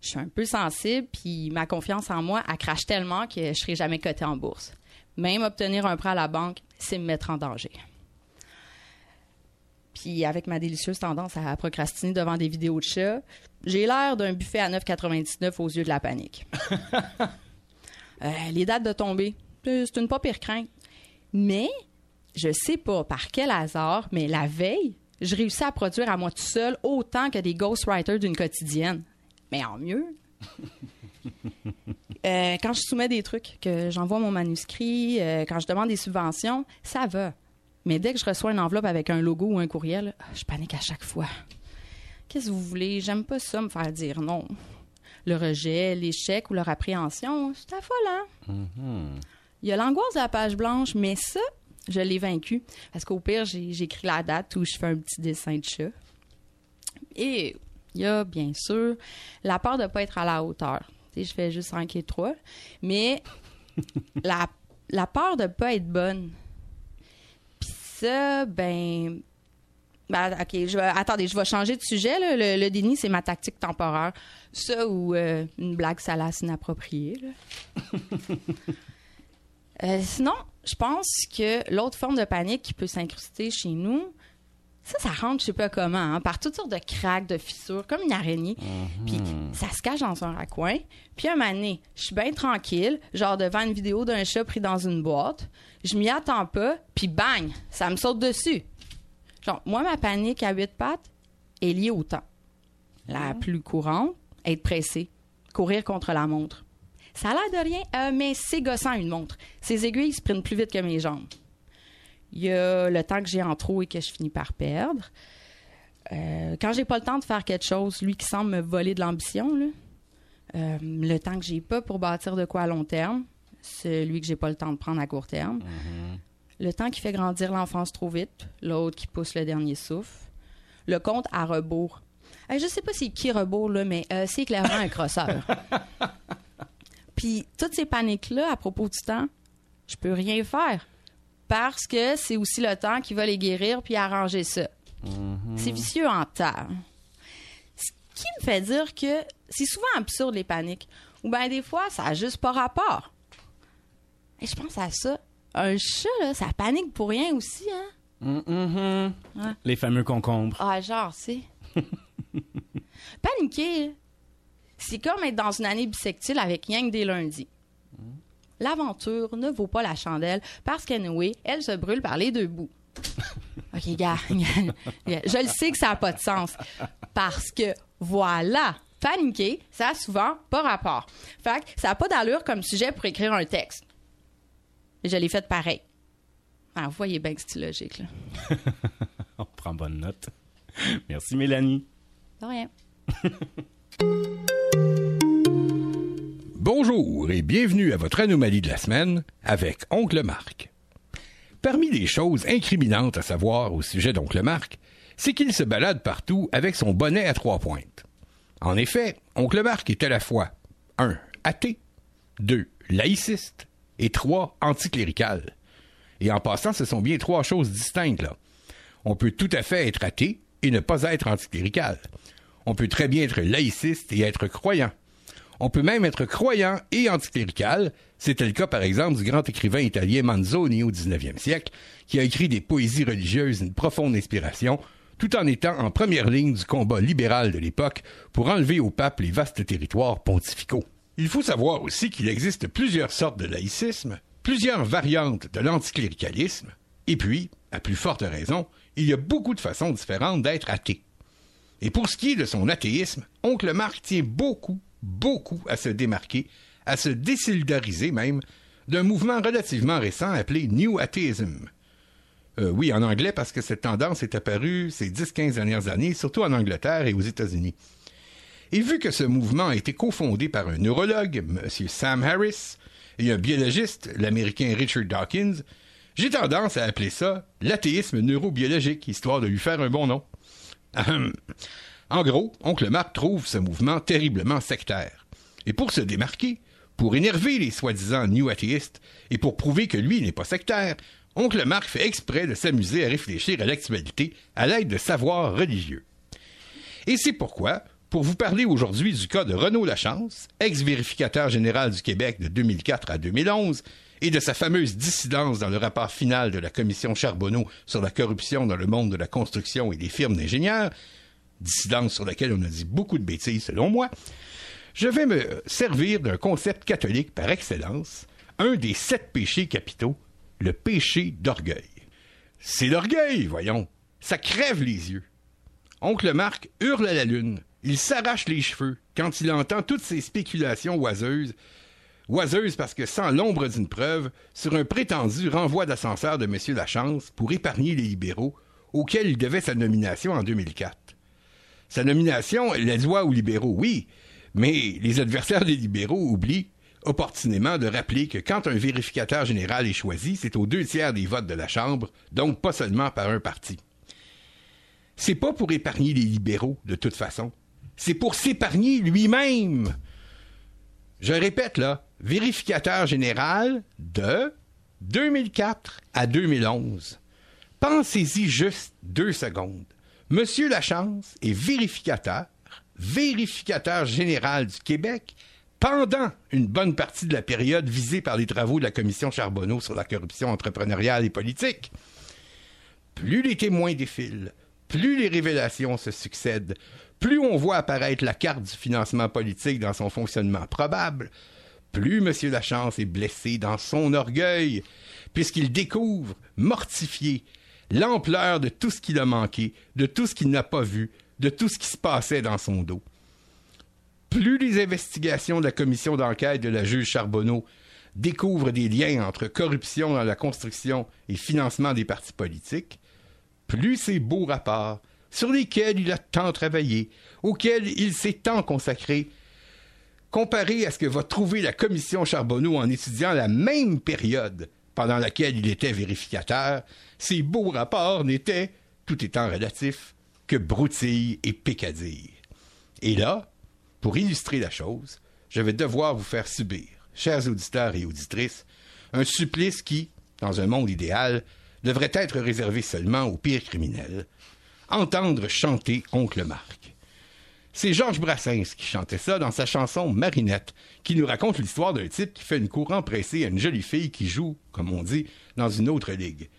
S15: Je suis un peu sensible, puis ma confiance en moi, elle crache tellement que je serai jamais coté en bourse. Même obtenir un prêt à la banque, c'est me mettre en danger. Puis avec ma délicieuse tendance à procrastiner devant des vidéos de chats, j'ai l'air d'un buffet à 9,99 aux yeux de la panique. Euh, les dates de tombée, euh, c'est une pas pire crainte. Mais je sais pas par quel hasard, mais la veille, je réussis à produire à moi tout seul autant que des ghostwriters d'une quotidienne. Mais en mieux. Euh, quand je soumets des trucs, que j'envoie mon manuscrit, euh, quand je demande des subventions, ça va. Mais dès que je reçois une enveloppe avec un logo ou un courriel, je panique à chaque fois. Qu'est-ce que vous voulez? J'aime pas ça, me faire dire non. Le rejet, l'échec ou leur appréhension, c'est affolant. Il y a l'angoisse de la page blanche, mais ça, je l'ai vaincu. Parce qu'au pire, écrit la date où je fais un petit dessin de chat. Et il y a, bien sûr, la peur de ne pas être à la hauteur. Je fais juste 5 et 3. Mais la, la peur de ne pas être bonne. Puis ça, ben... ben, OK, je vais, attendez, je vais changer de sujet. là. Le, le déni, c'est ma tactique temporaire. Ça ou euh, une blague salace inappropriée. là. Euh, sinon, je pense que l'autre forme de panique qui peut s'incruster chez nous, ça, ça rentre, je sais pas comment, hein, par toutes sortes de craques, de fissures, comme une araignée. Puis ça se cache dans un raccoin. Puis un moment donné, je suis bien tranquille, genre devant une vidéo d'un chat pris dans une boîte. Je m'y attends pas, puis bang, ça me saute dessus. Genre, moi, ma panique à huit pattes est liée au temps. La plus courante, être pressé, courir contre la montre. Ça a l'air de rien, euh, mais c'est gossant une montre. Ses aiguilles sprintent plus vite que mes jambes. Il y a le temps que j'ai en trop et que je finis par perdre. Euh, quand j'ai pas le temps de faire quelque chose, lui qui semble me voler de l'ambition, là. Euh, le temps que j'ai pas pour bâtir de quoi à long terme, celui que j'ai pas le temps de prendre à court terme. Le temps qui fait grandir l'enfance trop vite, l'autre qui pousse le dernier souffle. Le compte à rebours. Euh, je sais pas c'est qui rebours, là, mais c'est clairement un crosseur. Puis toutes ces paniques-là à propos du temps, je peux rien faire. Parce que c'est aussi le temps qui va les guérir puis arranger ça. C'est vicieux en temps. Ce qui me fait dire que c'est souvent absurde les paniques. Ou bien des fois, ça n'a juste pas rapport. Et je pense à ça. Un chat, là, ça panique pour rien aussi, hein?
S14: Mhm.
S15: Ouais.
S14: Les fameux concombres.
S15: Ah, genre, c'est. Paniquer, c'est comme être dans une année bisextile avec rien que des lundis. L'aventure ne vaut pas la chandelle parce qu'anyway, elle se brûle par les deux bouts. OK? Gars, je le sais que ça n'a pas de sens. Parce que, voilà, paniquer, ça a souvent pas rapport. Fait que ça n'a pas d'allure comme sujet pour écrire un texte. Et je l'ai fait pareil. Ah, vous voyez bien que c'est logique, là.
S5: On prend bonne note. Merci, Mélanie.
S15: De rien.
S16: Bonjour et bienvenue à votre anomalie de la semaine avec Oncle Marc. Parmi les choses incriminantes à savoir au sujet d'Oncle Marc, c'est qu'il se balade partout avec son bonnet à trois pointes. En effet, Oncle Marc est à la fois 1. athée, 2. laïciste et 3. anticlérical. Et en passant, ce sont bien trois choses distinctes là. On peut tout à fait être athée et ne pas être anticlérical. On peut très bien être laïciste et être croyant. On peut même être croyant et anticlérical. C'était le cas, par exemple, du grand écrivain italien Manzoni au 19e siècle, qui a écrit des poésies religieuses d'une profonde inspiration, tout en étant en première ligne du combat libéral de l'époque pour enlever au pape les vastes territoires pontificaux. Il faut savoir aussi qu'il existe plusieurs sortes de laïcisme, plusieurs variantes de l'anticléricalisme, et puis, à plus forte raison, il y a beaucoup de façons différentes d'être athée. Et pour ce qui est de son athéisme, Oncle Marc tient beaucoup, beaucoup à se démarquer, à se désolidariser même, d'un mouvement relativement récent appelé New Atheism. Euh, oui, en anglais, parce que cette tendance est apparue ces 10-15 dernières années, surtout en Angleterre et aux États-Unis. Et vu que ce mouvement a été cofondé par un neurologue, M. Sam Harris, et un biologiste, l'Américain Richard Dawkins, j'ai tendance à appeler ça l'athéisme neurobiologique, histoire de lui faire un bon nom. En gros, Oncle Marc trouve ce mouvement terriblement sectaire. Et pour se démarquer, pour énerver les soi-disant new athéistes, et pour prouver que lui n'est pas sectaire, Oncle Marc fait exprès de s'amuser à réfléchir à l'actualité à l'aide de savoirs religieux. Et c'est pourquoi, pour vous parler aujourd'hui du cas de Renaud Lachance, ex-vérificateur général du Québec de 2004 à 2011, et de sa fameuse dissidence dans le rapport final de la commission Charbonneau sur la corruption dans le monde de la construction et des firmes d'ingénieurs, dissidence sur laquelle on a dit beaucoup de bêtises selon moi, je vais me servir d'un concept catholique par excellence, un des sept péchés capitaux, le péché d'orgueil. C'est l'orgueil, voyons. Ça crève les yeux. Oncle Marc hurle à la lune. Il s'arrache les cheveux quand il entend toutes ces spéculations oiseuses. Oiseuses parce que sans l'ombre d'une preuve, sur un prétendu renvoi d'ascenseur de M. Lachance pour épargner les libéraux, auquel il devait sa nomination en 2004. Sa nomination, la doit aux libéraux, oui, mais les adversaires des libéraux oublient opportunément de rappeler que quand un vérificateur général est choisi, c'est aux deux tiers des votes de la Chambre, donc pas seulement par un parti. C'est pas pour épargner les libéraux, de toute façon. C'est pour s'épargner lui-même. Je répète là, vérificateur général de 2004 à 2011. Pensez-y juste deux secondes. Monsieur Lachance est vérificateur, vérificateur général du Québec pendant une bonne partie de la période visée par les travaux de la commission Charbonneau sur la corruption entrepreneuriale et politique. Plus les témoins défilent, plus les révélations se succèdent, plus on voit apparaître la carte du financement politique dans son fonctionnement probable, plus M. Lachance est blessé dans son orgueil, puisqu'il découvre, mortifié, l'ampleur de tout ce qu'il a manqué, de tout ce qu'il n'a pas vu, de tout ce qui se passait dans son dos. Plus les investigations de la commission d'enquête de la juge Charbonneau découvrent des liens entre corruption dans la construction et financement des partis politiques, plus ces beaux rapports, sur lesquels il a tant travaillé, auxquels il s'est tant consacré, comparés à ce que va trouver la commission Charbonneau en étudiant la même période pendant laquelle il était vérificateur, ces beaux rapports n'étaient, tout étant relatif, que broutilles et pécadilles. Et là, pour illustrer la chose, je vais devoir vous faire subir, chers auditeurs et auditrices, un supplice qui, dans un monde idéal, devrait être réservé seulement aux pires criminels. Entendre chanter Oncle Marc. C'est Georges Brassens qui chantait ça dans sa chanson Marinette, qui nous raconte l'histoire d'un type qui fait une courant pressée à une jolie fille qui joue, comme on dit, dans une autre ligue.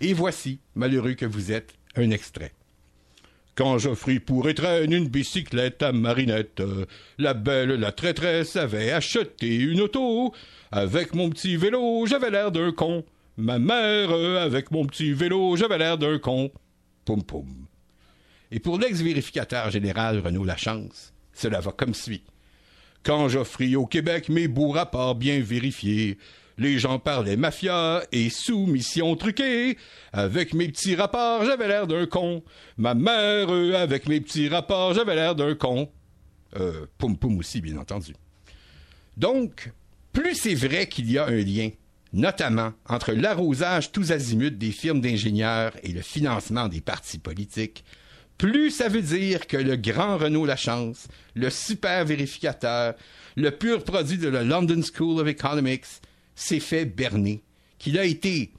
S16: Et voici, malheureux que vous êtes, un extrait. Quand j'offris pour étreindre une bicyclette à Marinette, la belle, la traîtresse avait acheté une auto. Avec mon petit vélo, j'avais l'air d'un con. Ma mère, avec mon petit vélo, j'avais l'air d'un con. Poum poum. Et pour l'ex-vérificateur général Renaud Lachance, cela va comme suit. Quand j'offris au Québec mes beaux rapports bien vérifiés, les gens parlaient mafia et soumission truquée. Avec mes petits rapports, j'avais l'air d'un con. Ma mère, euh, avec mes petits rapports, j'avais l'air d'un con. Euh, poum poum aussi, bien entendu. Donc, plus c'est vrai qu'il y a un lien, notamment entre l'arrosage tous azimuts des firmes d'ingénieurs et le financement des partis politiques, plus ça veut dire que le grand Renaud Lachance, le super vérificateur, le pur produit de la London School of Economics, s'est fait berner, qu'il a été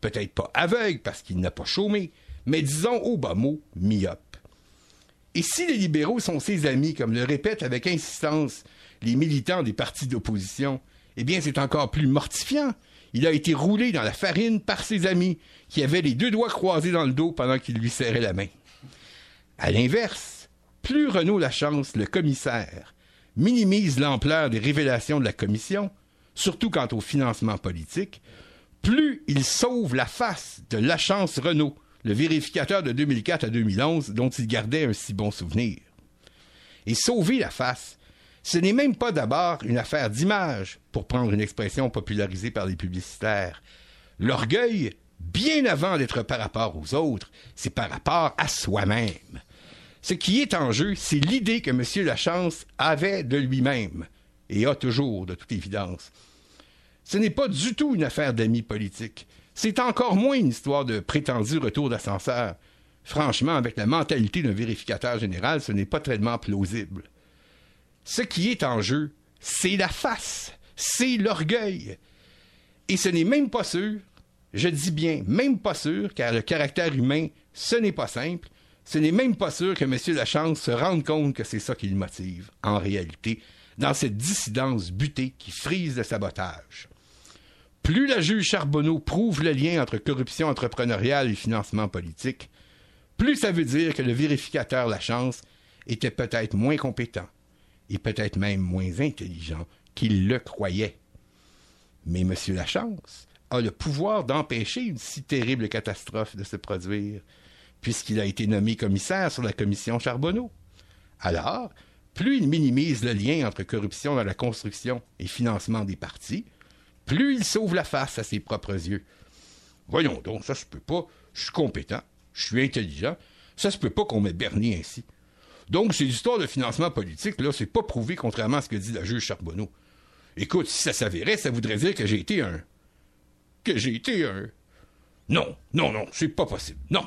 S16: peut-être pas aveugle parce qu'il n'a pas chômé, mais disons au bas mot, myope. Et si les libéraux sont ses amis, comme le répètent avec insistance les militants des partis d'opposition, eh bien c'est encore plus mortifiant. Il a été roulé dans la farine par ses amis, qui avaient les deux doigts croisés dans le dos pendant qu'il lui serrait la main. À l'inverse, plus Renaud Lachance, le commissaire, minimise l'ampleur des révélations de la commission, surtout quant au financement politique, plus il sauve la face de Lachance Renault, le vérificateur de 2004 à 2011 dont il gardait un si bon souvenir. Et sauver la face, ce n'est même pas d'abord une affaire d'image, pour prendre une expression popularisée par les publicitaires. L'orgueil, bien avant d'être par rapport aux autres, c'est par rapport à soi-même. Ce qui est en jeu, c'est l'idée que M. Lachance avait de lui-même, et a toujours, de toute évidence. Ce n'est pas du tout une affaire d'amis politiques. C'est encore moins une histoire de prétendu retour d'ascenseur. Franchement, avec la mentalité d'un vérificateur général, ce n'est pas tellement plausible. Ce qui est en jeu, c'est la face, c'est l'orgueil. Et ce n'est même pas sûr, je dis bien même pas sûr, car le caractère humain, ce n'est pas simple, ce n'est même pas sûr que M. Lachance se rende compte que c'est ça qui le motive, en réalité, dans cette dissidence butée qui frise le sabotage. Plus la juge Charbonneau prouve le lien entre corruption entrepreneuriale et financement politique, plus ça veut dire que le vérificateur Lachance était peut-être moins compétent et peut-être même moins intelligent qu'il le croyait. Mais M. Lachance a le pouvoir d'empêcher une si terrible catastrophe de se produire, puisqu'il a été nommé commissaire sur la commission Charbonneau. Alors, plus il minimise le lien entre corruption dans la construction et financement des partis, plus il sauve la face à ses propres yeux. Voyons donc, ça se peut pas. Je suis compétent, je suis intelligent, ça se peut pas qu'on m'ait berné ainsi. Donc, ces histoires de financement politique, là, c'est pas prouvé contrairement à ce que dit la juge Charbonneau. Écoute, si ça s'avérait, ça voudrait dire que j'ai été un. Que j'ai été un. Non, non, non, c'est pas possible. Non.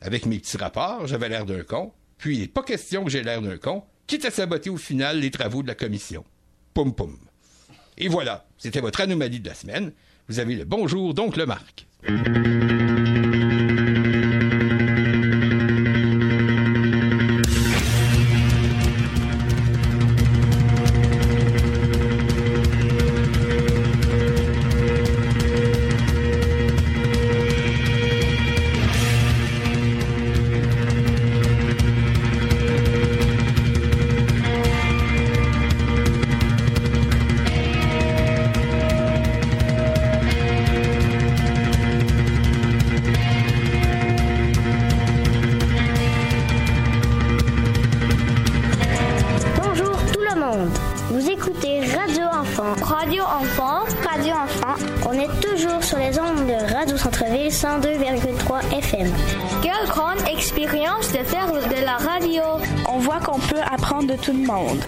S16: Avec mes petits rapports, j'avais l'air d'un con, puis il n'est pas question que j'ai l'air d'un con, quitte à saboter au final les travaux de la commission. Poum poum. Et voilà, c'était votre anomalie de la semaine. Vous avez le bonjour, donc le Marc.
S17: 102,3 FM.
S18: Quelle grande expérience de faire de la radio.
S19: On voit qu'on peut apprendre de tout le monde.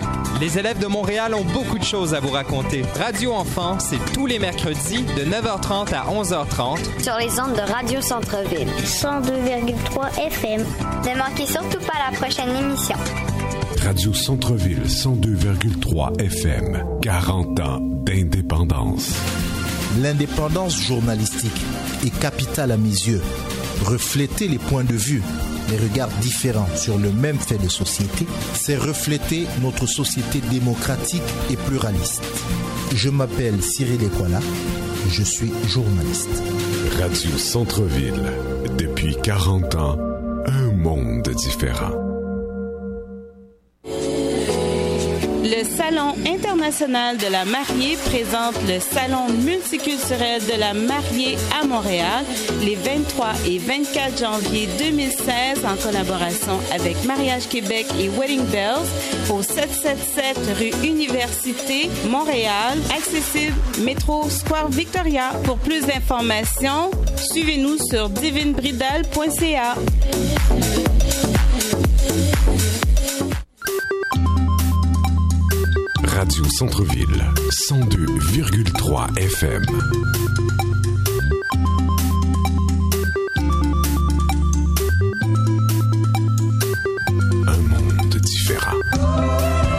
S20: Les élèves de Montréal ont beaucoup de choses à vous raconter. Radio Enfant, c'est tous les mercredis de 9h30 à 11h30
S17: Sur les ondes de Radio Centre-Ville 102,3 FM. Ne manquez surtout pas la prochaine émission.
S12: Radio Centre-Ville 102,3 FM. 40 ans d'indépendance.
S21: L'indépendance journalistique est capitale à mes yeux. Refléter les points de vue, les regards différents sur le même fait de société, c'est refléter notre société démocratique et pluraliste. Je m'appelle Cyril Ekwala, je suis journaliste.
S12: Radio Centre-Ville. Depuis 40 ans, un monde différent.
S19: Le Salon international de la mariée présente le Salon multiculturel de la mariée à Montréal les 23 et 24 janvier 2016 en collaboration avec Mariage Québec et Wedding Bells au 777 rue Université, Montréal, accessible métro Square Victoria. Pour plus d'informations, suivez-nous sur divinebridal.ca.
S12: Radio Centre-Ville, 102,3 FM. Un monde différent.